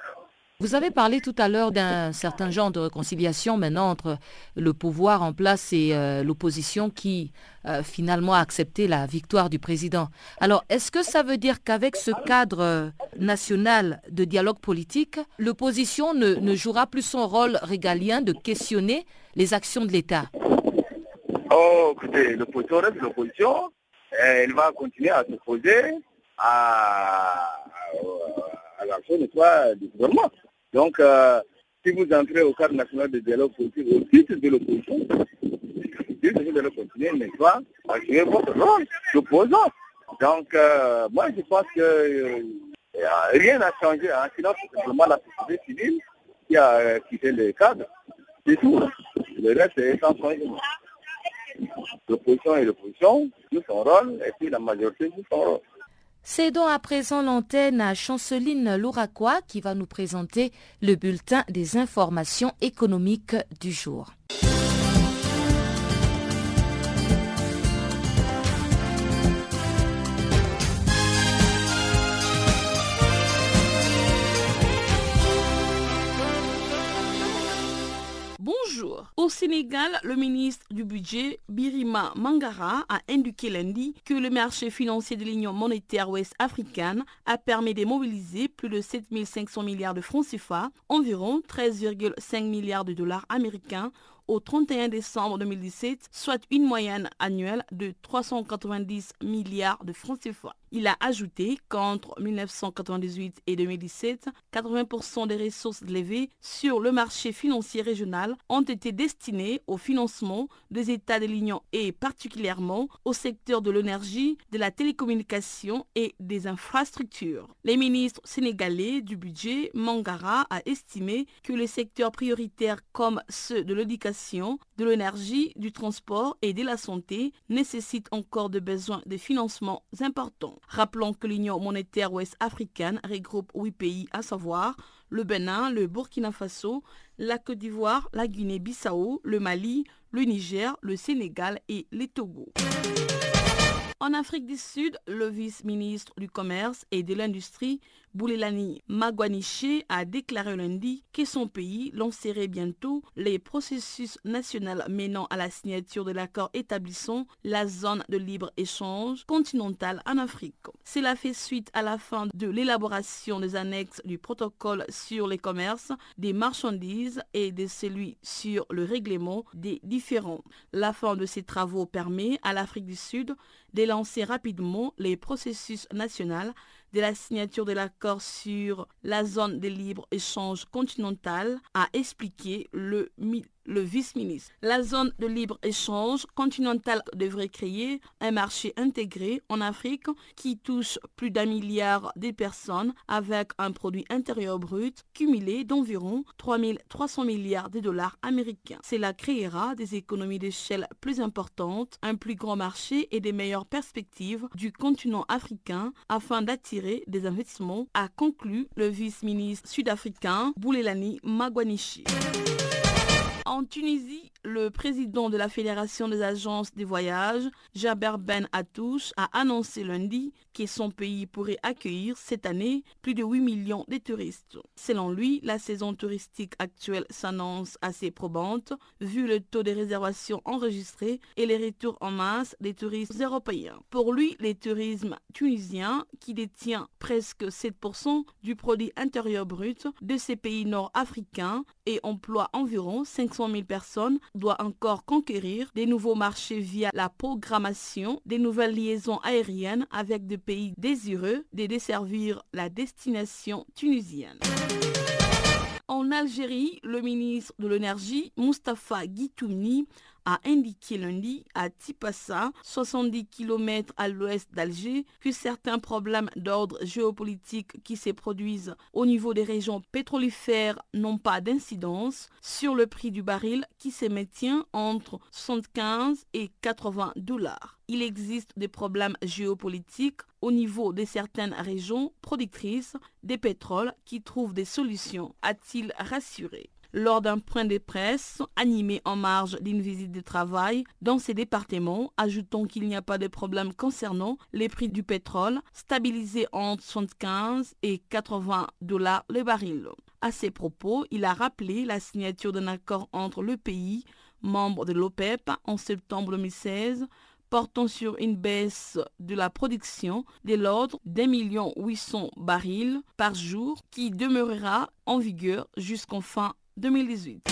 Vous avez parlé tout à l'heure d'un certain genre de réconciliation maintenant entre le pouvoir en place et euh, l'opposition qui euh, finalement a accepté la victoire du président. Alors, est-ce que ça veut dire qu'avec ce cadre euh, national de dialogue politique, l'opposition ne, ne, jouera plus son rôle régalien de questionner les actions de l'État? Oh, écoutez, l'opposition reste l'opposition. Elle va continuer à s'opposer à, à l'action du gouvernement. Donc, euh, si vous entrez au cadre national de dialogue politique au titre de l'opposition, si vous devez continuer, n'est-ce pas, à jouer votre rôle d'opposant. Donc, euh, moi, je pense que euh, rien n'a changé. Hein. Sinon, c'est simplement la société civile qui a quitté le cadre. C'est tout. Le reste est sans changement. L'opposition est. Cédons à présent l'antenne à Chanceline Louraquois qui va nous présenter le bulletin des informations économiques du jour. Au Sénégal, le ministre du Budget, Birima Mangara, a indiqué lundi que le marché financier de l'Union monétaire ouest africaine a permis de mobiliser plus de 7500 milliards de francs CFA, environ 13,5 milliards de dollars américains au 31 décembre 2017, soit une moyenne annuelle de 390 milliards de francs CFA. Il a ajouté qu'entre 1998 et 2017, 80% des ressources levées sur le marché financier régional ont été destinées au financement des États de l'Union et particulièrement au secteur de l'énergie, de la télécommunication et des infrastructures. Les ministres sénégalais du budget, Mangara, a estimé que les secteurs prioritaires comme ceux de l'éducation, de l'énergie, du transport et de la santé nécessitent encore de besoins de financements importants. Rappelons que l'Union monétaire ouest-africaine regroupe huit pays, à savoir le Bénin, le Burkina Faso, la Côte d'Ivoire, la Guinée-Bissau, le Mali, le Niger, le Sénégal et les Togo. En Afrique du Sud, le vice-ministre du Commerce et de l'Industrie, Boulelani Magwaniche, a déclaré lundi que son pays lancerait bientôt les processus nationaux menant à la signature de l'accord établissant la zone de libre-échange continentale en Afrique. Cela fait suite à la fin de l'élaboration des annexes du protocole sur les commerces des marchandises et de celui sur le règlement des différends. La fin de ces travaux permet à l'Afrique du Sud de lancer rapidement les processus nationaux de la signature de l'accord sur la zone de libre-échange continentale, a expliqué le le vice-ministre. La zone de libre-échange continentale devrait créer un marché intégré en Afrique qui touche plus d'un milliard de personnes avec un produit intérieur brut cumulé d'environ 300 milliards de dollars américains. Cela créera des économies d'échelle plus importantes, un plus grand marché et des meilleures perspectives du continent africain afin d'attirer des investissements, a conclu le vice-ministre sud-africain Boulelani Magwanishi. En Tunisie, le président de la Fédération des agences des voyages, Jaber Ben Attouche, a annoncé lundi que son pays pourrait accueillir cette année plus de 8 millions de touristes. Selon lui, la saison touristique actuelle s'annonce assez probante vu le taux de réservation enregistré et les retours en masse des touristes européens. Pour lui, le tourisme tunisien, qui détient presque 7% du produit intérieur brut de ces pays nord-africains et emploie environ 500 000 personnes, doit encore conquérir des nouveaux marchés via la programmation des nouvelles liaisons aériennes avec des pays désireux de desservir la destination tunisienne. En Algérie, le ministre de l'Énergie, Mustafa Guitoumni, a indiqué lundi à Tipassa, 70 km à l'ouest d'Alger, que certains problèmes d'ordre géopolitique qui se produisent au niveau des régions pétrolifères n'ont pas d'incidence sur le prix du baril qui se maintient entre 75 et 80 dollars. Il existe des problèmes géopolitiques au niveau de certaines régions productrices de pétrole qui trouvent des solutions, a-t-il rassuré. Lors d'un point de presse animé en marge d'une visite de travail dans ces départements, ajoutant qu'il n'y a pas de problème concernant les prix du pétrole, stabilisés entre 75 et 80 dollars le baril. À ces propos, il a rappelé la signature d'un accord entre le pays, membre de l'OPEP, en septembre 2016, portant sur une baisse de la production de l'ordre d'un million huit cents barils par jour qui demeurera en vigueur jusqu'en fin 2018.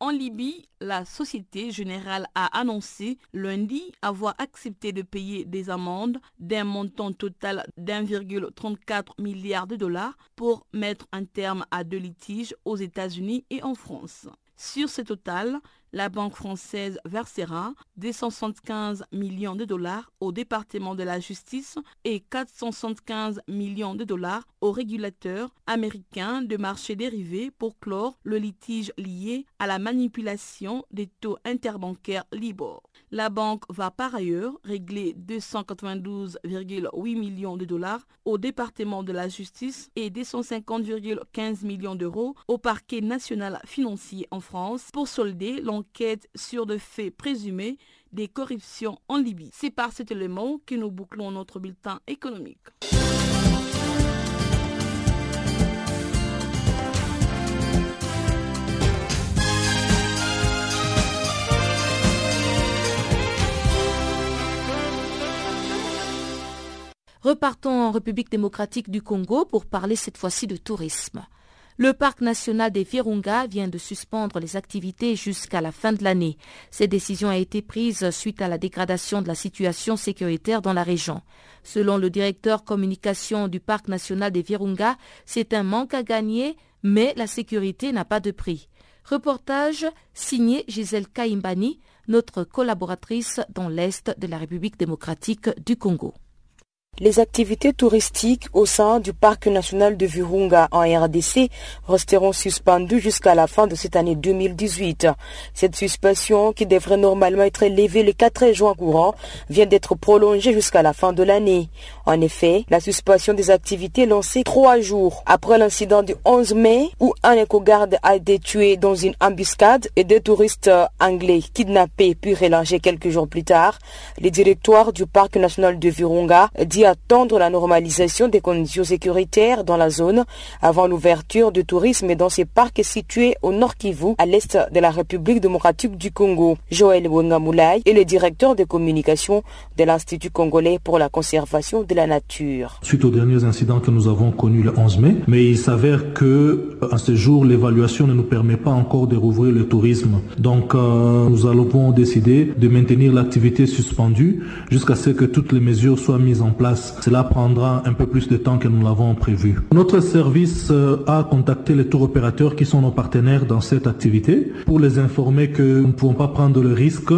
En Libye, la Société Générale a annoncé lundi avoir accepté de payer des amendes d'un montant total d'1,34 milliard de dollars pour mettre un terme à deux litiges aux États-Unis et en France. Sur ce total, la banque française versera 275 millions de dollars au département de la justice et 475 millions de dollars au régulateur américain de marché dérivés pour clore le litige lié à la manipulation des taux interbancaires Libor. La banque va par ailleurs régler 292,8 millions de dollars au département de la justice et 250,15 millions d'euros au parquet national financier en France pour solder l'enquête sur de faits présumés des corruptions en Libye. C'est par cet élément que nous bouclons notre bulletin économique. Repartons en République démocratique du Congo pour parler cette fois-ci de tourisme. Le parc national des Virunga vient de suspendre les activités jusqu'à la fin de l'année. Cette décision a été prise suite à la dégradation de la situation sécuritaire dans la région. Selon le directeur communication du parc national des Virunga, c'est un manque à gagner, mais la sécurité n'a pas de prix. Reportage signé Gisèle Kaimbani, notre collaboratrice dans l'Est de la République démocratique du Congo. Les activités touristiques au sein du parc national de Virunga en RDC resteront suspendues jusqu'à la fin de cette année 2018. Cette suspension, qui devrait normalement être levée le 4 juin courant, vient d'être prolongée jusqu'à la fin de l'année. En effet, la suspension des activités lancée trois jours après l'incident du 11 mai où un éco-garde a été tué dans une embuscade et deux touristes anglais kidnappés puis relâchés quelques jours plus tard, le directoire du parc national de Virunga attendre la normalisation des conditions sécuritaires dans la zone avant l'ouverture du tourisme dans ces parcs situés au nord Kivu, à l'est de la République démocratique du Congo. Joël Wengamoulay est le directeur de communication de l'Institut congolais pour la conservation de la nature. Suite aux derniers incidents que nous avons connus le 11 mai, mais il s'avère que à ce jour l'évaluation ne nous permet pas encore de rouvrir le tourisme. Donc euh, nous allons décider de maintenir l'activité suspendue jusqu'à ce que toutes les mesures soient mises en place cela prendra un peu plus de temps que nous l'avons prévu. Notre service a contacté les tours opérateurs qui sont nos partenaires dans cette activité pour les informer que nous ne pouvons pas prendre le risque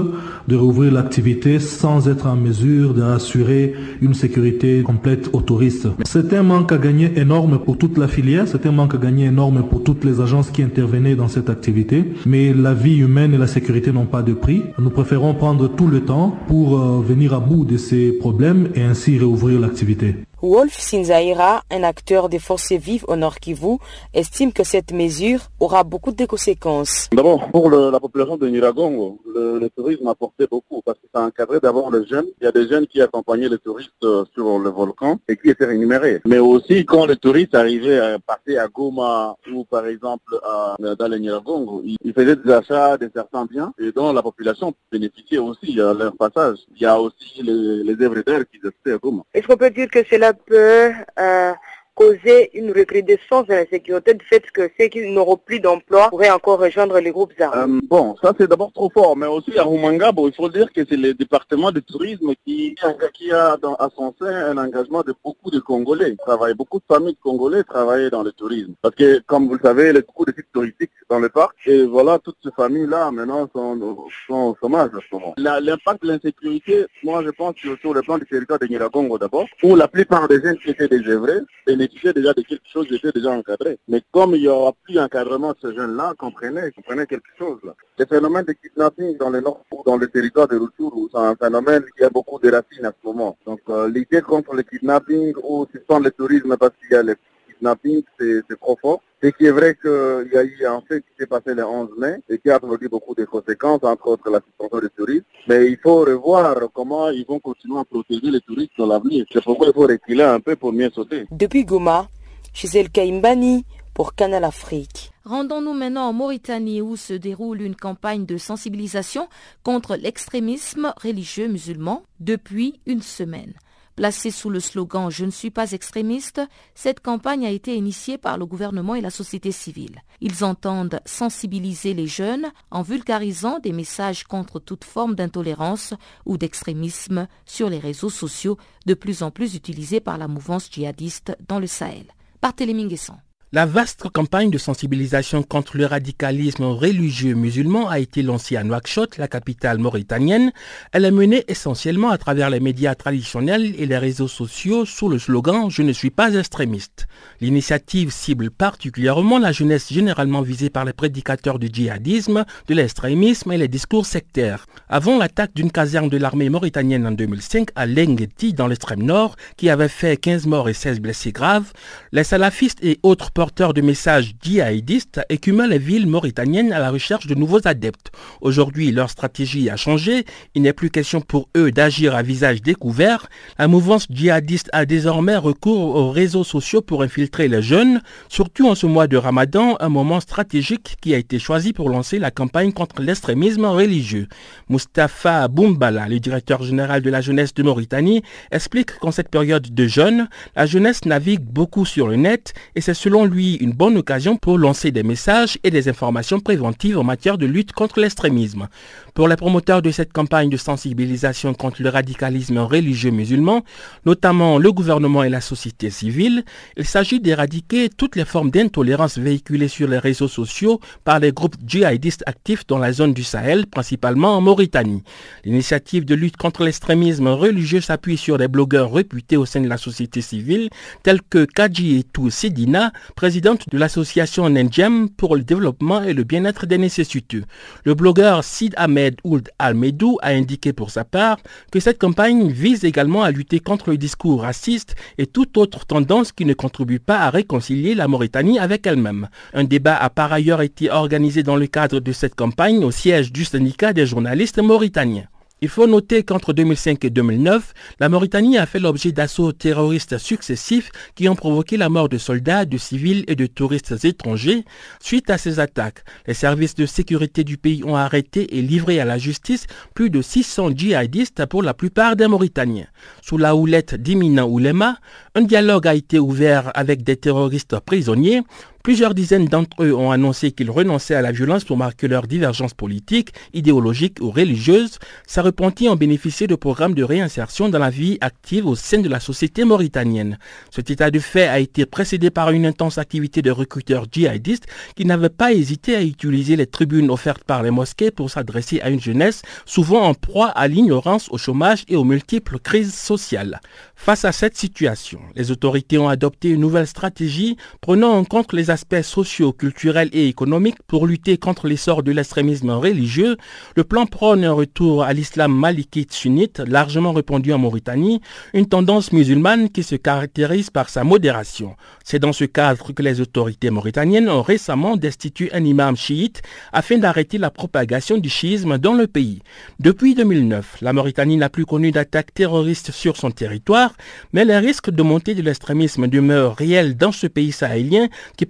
de rouvrir l'activité sans être en mesure d'assurer une sécurité complète aux touristes. C'est un manque à gagner énorme pour toute la filière, c'est un manque à gagner énorme pour toutes les agences qui intervenaient dans cette activité, mais la vie humaine et la sécurité n'ont pas de prix. Nous préférons prendre tout le temps pour venir à bout de ces problèmes et ainsi rouvrir l'activité. Wolf Sinzaira, un acteur des forces vives au Nord Kivu, estime que cette mesure aura beaucoup de conséquences. D'abord, pour le, la population de Niragongo, le, le, tourisme a porté beaucoup parce que ça a encadré d'abord les jeunes. Il y a des jeunes qui accompagnaient les touristes sur le volcan et qui étaient rémunérés. Mais aussi, quand les touristes arrivaient à passer à Goma ou par exemple à, dans le Niragongo, ils, ils, faisaient des achats de certains biens et dont la population bénéficiait aussi à leur passage. Il y a aussi les, les œuvres d'art qui étaient à Goma. Est-ce qu'on peut dire que c'est la peut euh, causer une recrudescence de la sécurité du fait que ceux qui n'auront plus d'emploi pourraient encore rejoindre les groupes armés euh, Bon, ça c'est d'abord trop fort, mais aussi à Rumangabo, il faut dire que c'est le département de tourisme qui, qui a à son sein un engagement de beaucoup de Congolais. Travaillent, beaucoup de familles congolais travaillent dans le tourisme. Parce que, comme vous le savez, il y a beaucoup de sites touristiques dans le parc, et voilà, toutes ces familles-là maintenant sont, au chômage à ce moment. L'impact de l'insécurité, moi je pense sur le plan du territoire de Niragongo d'abord, où la plupart des jeunes étaient désœuvrés bénéficiaient déjà de quelque chose, étaient déjà encadrés. Mais comme il n'y aura plus encadrement de ces jeunes-là, comprenez, comprenez quelque chose là. Le phénomène de kidnapping dans le nord ou dans le territoire de Rutshuru, c'est un phénomène qui a beaucoup de racines à ce moment. Donc euh, l'idée contre le kidnapping ou suspendre le tourisme parce qu'il y a les kidnapping, c'est trop fort. Ce qui est vrai qu'il y a eu un fait qui s'est passé le 11 mai et qui a provoqué beaucoup de conséquences, entre autres la suspension des touristes. Mais il faut revoir comment ils vont continuer à protéger les touristes dans l'avenir. C'est pourquoi il faut reculer un peu pour mieux sauter. Depuis Goma, Gisèle Kaimbani pour Canal Afrique. Rendons-nous maintenant en Mauritanie où se déroule une campagne de sensibilisation contre l'extrémisme religieux musulman depuis une semaine. Placée sous le slogan Je ne suis pas extrémiste, cette campagne a été initiée par le gouvernement et la société civile. Ils entendent sensibiliser les jeunes en vulgarisant des messages contre toute forme d'intolérance ou d'extrémisme sur les réseaux sociaux de plus en plus utilisés par la mouvance djihadiste dans le Sahel. Barthélémy Nguesson. La vaste campagne de sensibilisation contre le radicalisme religieux musulman a été lancée à Nouakchott, la capitale mauritanienne. Elle est menée essentiellement à travers les médias traditionnels et les réseaux sociaux sous le slogan Je ne suis pas extrémiste. L'initiative cible particulièrement la jeunesse généralement visée par les prédicateurs du djihadisme, de l'extrémisme et les discours sectaires. Avant l'attaque d'une caserne de l'armée mauritanienne en 2005 à Lengueti dans l'extrême nord, qui avait fait 15 morts et 16 blessés graves, les salafistes et autres porteurs de messages djihadistes écumaient les villes mauritaniennes à la recherche de nouveaux adeptes. Aujourd'hui, leur stratégie a changé. Il n'est plus question pour eux d'agir à visage découvert. La mouvance djihadiste a désormais recours aux réseaux sociaux pour infiltrer les jeunes, surtout en ce mois de Ramadan, un moment stratégique qui a été choisi pour lancer la campagne contre l'extrémisme religieux. Mustapha Boumbala, le directeur général de la jeunesse de Mauritanie, explique qu'en cette période de jeûne, la jeunesse navigue beaucoup sur le net et c'est selon lui une bonne occasion pour lancer des messages et des informations préventives en matière de lutte contre l'extrémisme. Pour les promoteurs de cette campagne de sensibilisation contre le radicalisme religieux musulman, notamment le gouvernement et la société civile, il s'agit d'éradiquer toutes les formes d'intolérance véhiculées sur les réseaux sociaux par les groupes djihadistes actifs dans la zone du Sahel, principalement en Mauritanie. L'initiative de lutte contre l'extrémisme religieux s'appuie sur des blogueurs réputés au sein de la société civile, tels que Kaji Etou Sidina, présidente de l'association Nenjem pour le développement et le bien-être des nécessiteux. Le blogueur Sid Ahmed Ould Al-Medou a indiqué pour sa part que cette campagne vise également à lutter contre le discours raciste et toute autre tendance qui ne contribue pas à réconcilier la Mauritanie avec elle-même. Un débat a par ailleurs été organisé dans le cadre de cette campagne au siège du syndicat des journalistes mauritaniens. Il faut noter qu'entre 2005 et 2009, la Mauritanie a fait l'objet d'assauts terroristes successifs qui ont provoqué la mort de soldats, de civils et de touristes étrangers. Suite à ces attaques, les services de sécurité du pays ont arrêté et livré à la justice plus de 600 djihadistes pour la plupart des Mauritaniens. Sous la houlette d'Imina Oulema, un dialogue a été ouvert avec des terroristes prisonniers. Plusieurs dizaines d'entre eux ont annoncé qu'ils renonçaient à la violence pour marquer leur divergence politique, idéologique ou religieuse. Sa repentis ont bénéficié de programmes de réinsertion dans la vie active au sein de la société mauritanienne. Cet état de fait a été précédé par une intense activité de recruteurs djihadistes qui n'avaient pas hésité à utiliser les tribunes offertes par les mosquées pour s'adresser à une jeunesse souvent en proie à l'ignorance, au chômage et aux multiples crises sociales. Face à cette situation, les autorités ont adopté une nouvelle stratégie prenant en compte les aspects sociaux, culturels et économiques pour lutter contre l'essor de l'extrémisme religieux. Le plan prône un retour à l'islam malikite sunnite, largement répandu en Mauritanie, une tendance musulmane qui se caractérise par sa modération. C'est dans ce cadre que les autorités mauritaniennes ont récemment destitué un imam chiite afin d'arrêter la propagation du chiisme dans le pays. Depuis 2009, la Mauritanie n'a plus connu d'attaques terroristes sur son territoire, mais les risques de montée de l'extrémisme demeurent réels dans ce pays sahélien qui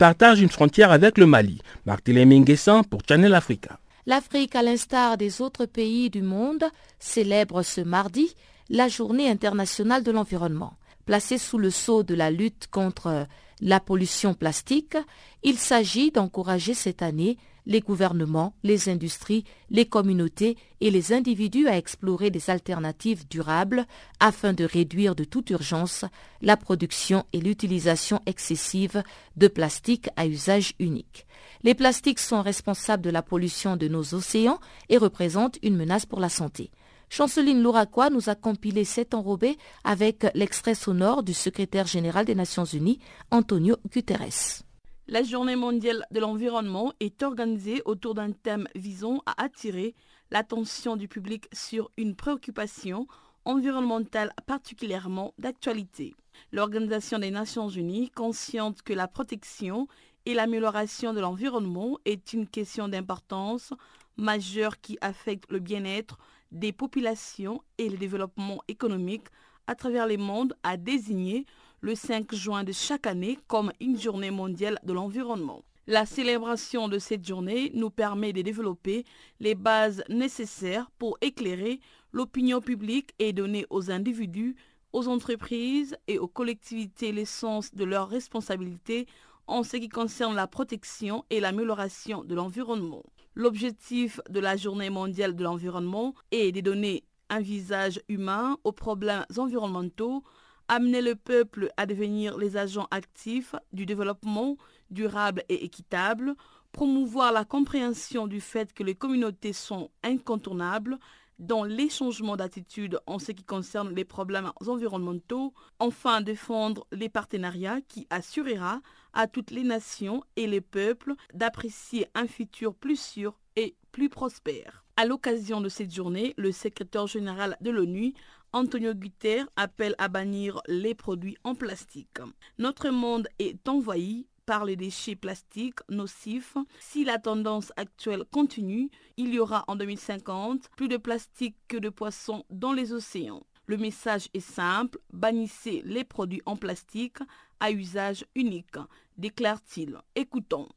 L'Afrique, à l'instar des autres pays du monde, célèbre ce mardi la Journée internationale de l'environnement. Placée sous le sceau de la lutte contre la pollution plastique, il s'agit d'encourager cette année les gouvernements, les industries, les communautés et les individus à explorer des alternatives durables afin de réduire de toute urgence la production et l'utilisation excessive de plastique à usage unique. Les plastiques sont responsables de la pollution de nos océans et représentent une menace pour la santé. Chanceline Louraquois nous a compilé cet enrobé avec l'extrait sonore du secrétaire général des Nations Unies, Antonio Guterres. La journée mondiale de l'environnement est organisée autour d'un thème visant à attirer l'attention du public sur une préoccupation environnementale particulièrement d'actualité. L'Organisation des Nations Unies, consciente que la protection et l'amélioration de l'environnement est une question d'importance majeure qui affecte le bien-être des populations et le développement économique à travers le monde, a désigné le 5 juin de chaque année comme une journée mondiale de l'environnement. La célébration de cette journée nous permet de développer les bases nécessaires pour éclairer l'opinion publique et donner aux individus, aux entreprises et aux collectivités l'essence de leurs responsabilités en ce qui concerne la protection et l'amélioration de l'environnement. L'objectif de la journée mondiale de l'environnement est de donner un visage humain aux problèmes environnementaux amener le peuple à devenir les agents actifs du développement durable et équitable, promouvoir la compréhension du fait que les communautés sont incontournables dans les changements d'attitude en ce qui concerne les problèmes environnementaux, enfin défendre les partenariats qui assurera à toutes les nations et les peuples d'apprécier un futur plus sûr et plus prospère. À l'occasion de cette journée, le secrétaire général de l'ONU Antonio Guterres appelle à bannir les produits en plastique. Notre monde est envahi par les déchets plastiques nocifs. Si la tendance actuelle continue, il y aura en 2050 plus de plastique que de poissons dans les océans. Le message est simple, bannissez les produits en plastique à usage unique, déclare-t-il. Écoutons.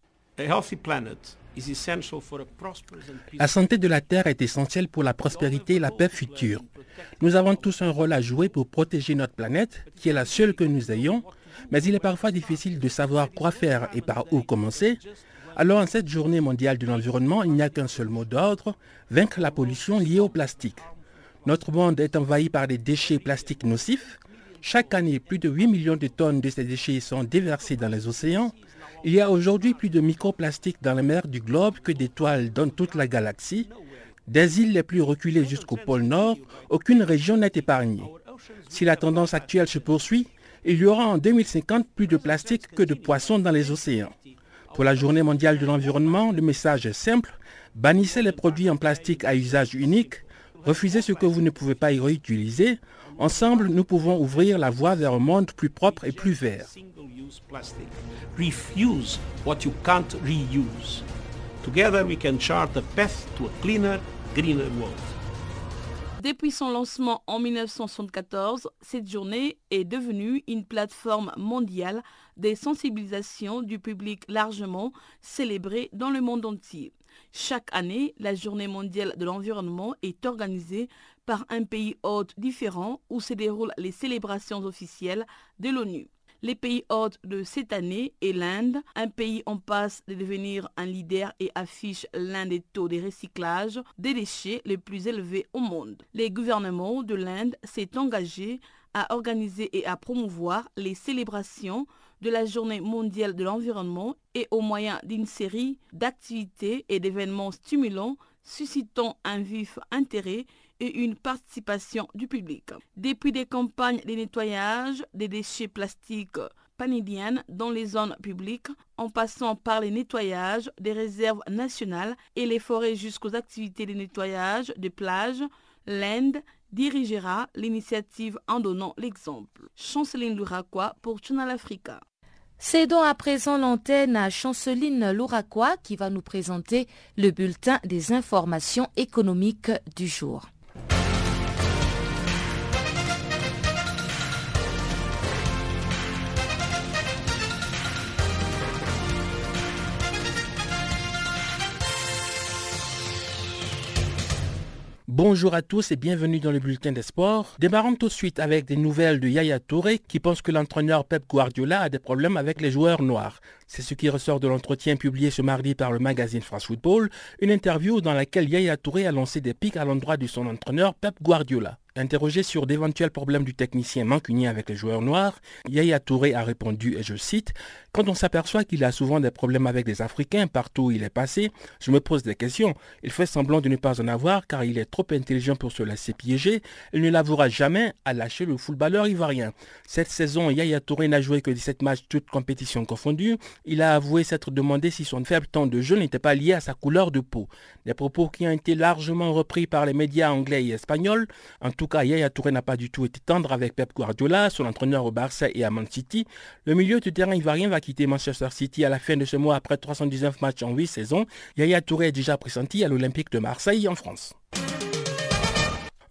La santé de la Terre est essentielle pour la prospérité et la paix future. Nous avons tous un rôle à jouer pour protéger notre planète, qui est la seule que nous ayons, mais il est parfois difficile de savoir quoi faire et par où commencer. Alors en cette journée mondiale de l'environnement, il n'y a qu'un seul mot d'ordre, vaincre la pollution liée au plastique. Notre monde est envahi par des déchets plastiques nocifs. Chaque année, plus de 8 millions de tonnes de ces déchets sont déversés dans les océans. Il y a aujourd'hui plus de microplastiques dans les mers du globe que d'étoiles dans toute la galaxie. Des îles les plus reculées jusqu'au pôle Nord, aucune région n'est épargnée. Si la tendance actuelle se poursuit, il y aura en 2050 plus de plastique que de poissons dans les océans. Pour la journée mondiale de l'environnement, le message est simple. Bannissez les produits en plastique à usage unique. Refusez ce que vous ne pouvez pas y réutiliser. Ensemble, nous pouvons ouvrir la voie vers un monde plus propre et plus vert. Refuse what you can't reuse. Together we can chart a path to a cleaner, depuis son lancement en 1974, cette journée est devenue une plateforme mondiale des sensibilisations du public largement célébrée dans le monde entier. Chaque année, la journée mondiale de l'environnement est organisée par un pays hôte différent où se déroulent les célébrations officielles de l'ONU. Les pays hôtes de cette année est l'Inde, un pays en passe de devenir un leader et affiche l'un des taux de recyclage des déchets les plus élevés au monde. Les gouvernements de l'Inde s'est engagé à organiser et à promouvoir les célébrations de la Journée mondiale de l'environnement et au moyen d'une série d'activités et d'événements stimulants suscitant un vif intérêt et une participation du public. Depuis des campagnes de nettoyage des déchets plastiques panidiennes dans les zones publiques, en passant par les nettoyages des réserves nationales et les forêts jusqu'aux activités de nettoyage des plages, l'Inde dirigera l'initiative en donnant l'exemple. Chanceline Louraquois pour Channel Africa. Cédons à présent l'antenne à Chanceline Louraquois qui va nous présenter le bulletin des informations économiques du jour. Bonjour à tous et bienvenue dans le bulletin des sports. Démarrons tout de suite avec des nouvelles de Yaya Touré qui pense que l'entraîneur Pep Guardiola a des problèmes avec les joueurs noirs. C'est ce qui ressort de l'entretien publié ce mardi par le magazine France Football, une interview dans laquelle Yaya Touré a lancé des pics à l'endroit de son entraîneur Pep Guardiola. Interrogé sur d'éventuels problèmes du technicien mancunien avec les joueurs noirs, Yaya Touré a répondu, et je cite, Quand on s'aperçoit qu'il a souvent des problèmes avec des Africains partout où il est passé, je me pose des questions. Il fait semblant de ne pas en avoir car il est trop intelligent pour se laisser piéger. Il ne l'avouera jamais à lâcher le footballeur ivoirien. Cette saison, Yaya Touré n'a joué que 17 matchs toutes compétitions confondues. Il a avoué s'être demandé si son faible temps de jeu n'était pas lié à sa couleur de peau. Des propos qui ont été largement repris par les médias anglais et espagnols. En tout cas, Yaya Touré n'a pas du tout été tendre avec Pep Guardiola, son entraîneur au Barça et à Man City. Le milieu de terrain ivoirien va quitter Manchester City à la fin de ce mois après 319 matchs en 8 saisons. Yaya Touré est déjà pressenti à l'Olympique de Marseille en France.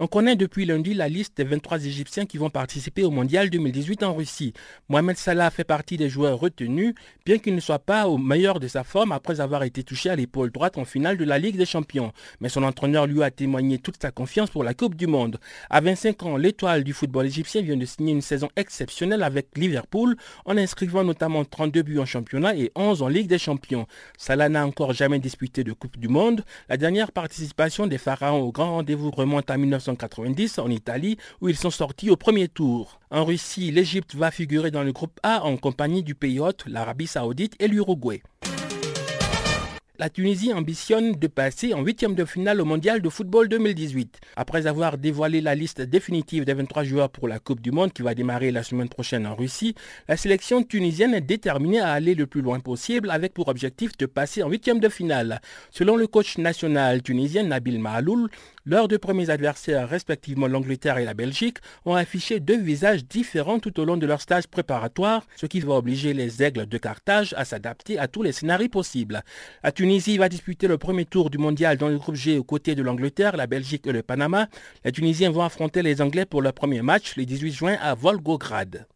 On connaît depuis lundi la liste des 23 Égyptiens qui vont participer au Mondial 2018 en Russie. Mohamed Salah fait partie des joueurs retenus, bien qu'il ne soit pas au meilleur de sa forme après avoir été touché à l'épaule droite en finale de la Ligue des Champions. Mais son entraîneur lui a témoigné toute sa confiance pour la Coupe du Monde. À 25 ans, l'étoile du football égyptien vient de signer une saison exceptionnelle avec Liverpool en inscrivant notamment 32 buts en championnat et 11 en Ligue des Champions. Salah n'a encore jamais disputé de Coupe du Monde. La dernière participation des Pharaons au grand rendez-vous remonte à 19 1990 en Italie où ils sont sortis au premier tour. En Russie, l'Égypte va figurer dans le groupe A en compagnie du pays hôte, l'Arabie saoudite et l'Uruguay la Tunisie ambitionne de passer en huitième de finale au mondial de football 2018. Après avoir dévoilé la liste définitive des 23 joueurs pour la Coupe du Monde qui va démarrer la semaine prochaine en Russie, la sélection tunisienne est déterminée à aller le plus loin possible avec pour objectif de passer en huitième de finale. Selon le coach national tunisien Nabil Mahaloul, leurs deux premiers adversaires, respectivement l'Angleterre et la Belgique, ont affiché deux visages différents tout au long de leur stage préparatoire, ce qui va obliger les aigles de Carthage à s'adapter à tous les scénarios possibles. La Tunisie va disputer le premier tour du mondial dans le groupe G aux côtés de l'Angleterre, la Belgique et le Panama. Les Tunisiens vont affronter les Anglais pour leur premier match le 18 juin à Volgograd.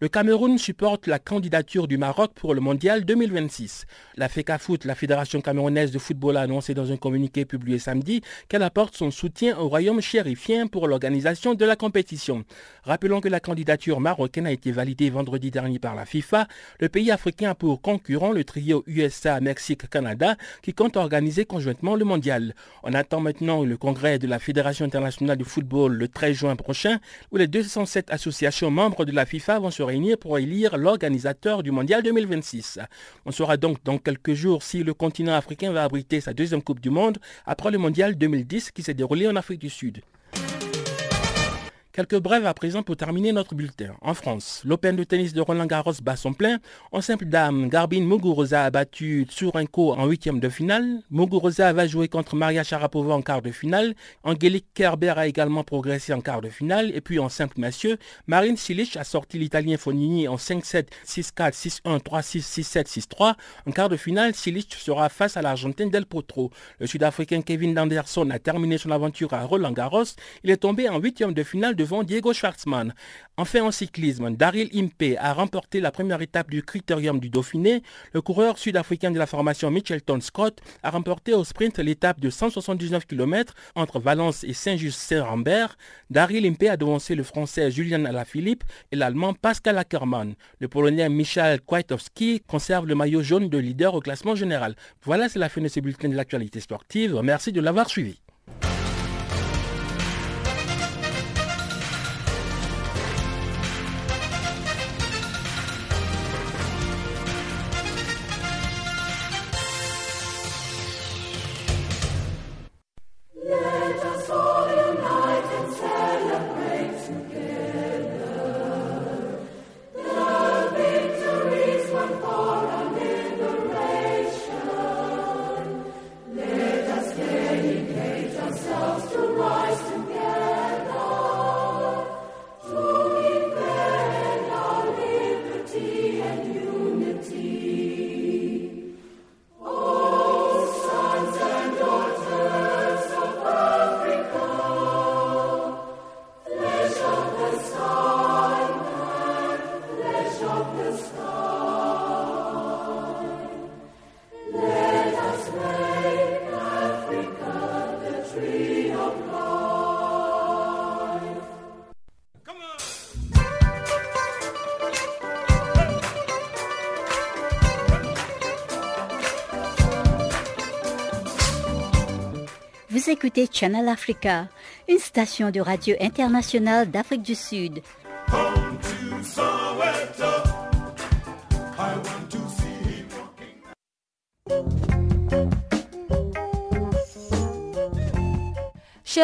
Le Cameroun supporte la candidature du Maroc pour le mondial 2026. La FECAFOOT, la Fédération camerounaise de football, a annoncé dans un communiqué publié samedi qu'elle apporte son soutien au royaume chérifien pour l'organisation de la compétition. Rappelons que la candidature marocaine a été validée vendredi dernier par la FIFA. Le pays africain a pour concurrent le trio USA, Mexique, Canada qui compte organiser conjointement le mondial. On attend maintenant le congrès de la Fédération internationale de football le 13 juin prochain où les 207 associations membres de la FIFA vont se réunir pour élire l'organisateur du mondial 2026. On saura donc dans quelques jours si le continent africain va abriter sa deuxième Coupe du Monde après le mondial 2010 qui s'est déroulé en Afrique du Sud. Quelques brèves à présent pour terminer notre bulletin. En France, l'Open de tennis de Roland Garros bat son plein. En simple dame, Garbine Muguruza a battu Tsurenko en huitième de finale. Muguruza va jouer contre Maria Sharapova en quart de finale. Angélique Kerber a également progressé en quart de finale. Et puis en simple monsieur, Marine Silic a sorti l'Italien Fonini en 5-7, 6-4, 6-1, 3-6, 6-7, 6-3. En quart de finale, Silic sera face à l'Argentin Del Potro. Le Sud-Africain Kevin Anderson a terminé son aventure à Roland Garros. Il est tombé en huitième de finale de devant Diego Schwartzmann. Enfin en cyclisme, Daryl Impey a remporté la première étape du Critérium du Dauphiné. Le coureur sud-africain de la formation Mitchelton Scott a remporté au sprint l'étape de 179 km entre Valence et Saint-Just-Saint-Rambert. Daryl Impey a devancé le français Julian Alaphilippe et l'allemand Pascal Ackermann. Le polonais Michal Kwiatkowski conserve le maillot jaune de leader au classement général. Voilà, c'est la fin de ce bulletin de l'actualité sportive. Merci de l'avoir suivi. Écoutez Channel Africa, une station de radio internationale d'Afrique du Sud.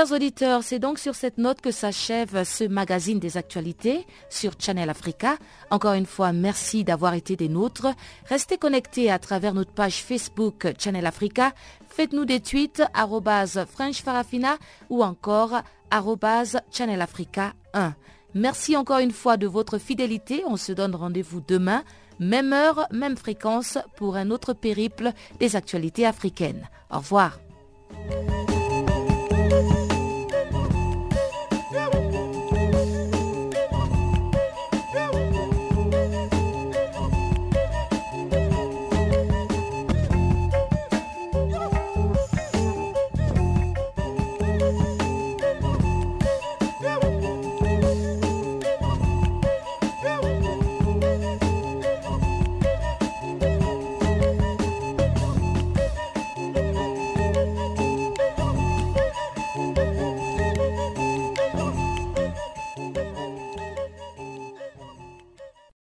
Chers auditeurs, c'est donc sur cette note que s'achève ce magazine des actualités sur Channel Africa. Encore une fois, merci d'avoir été des nôtres. Restez connectés à travers notre page Facebook Channel Africa. Faites-nous des tweets French Farafina ou encore Channel Africa 1. Merci encore une fois de votre fidélité. On se donne rendez-vous demain, même heure, même fréquence, pour un autre périple des actualités africaines. Au revoir.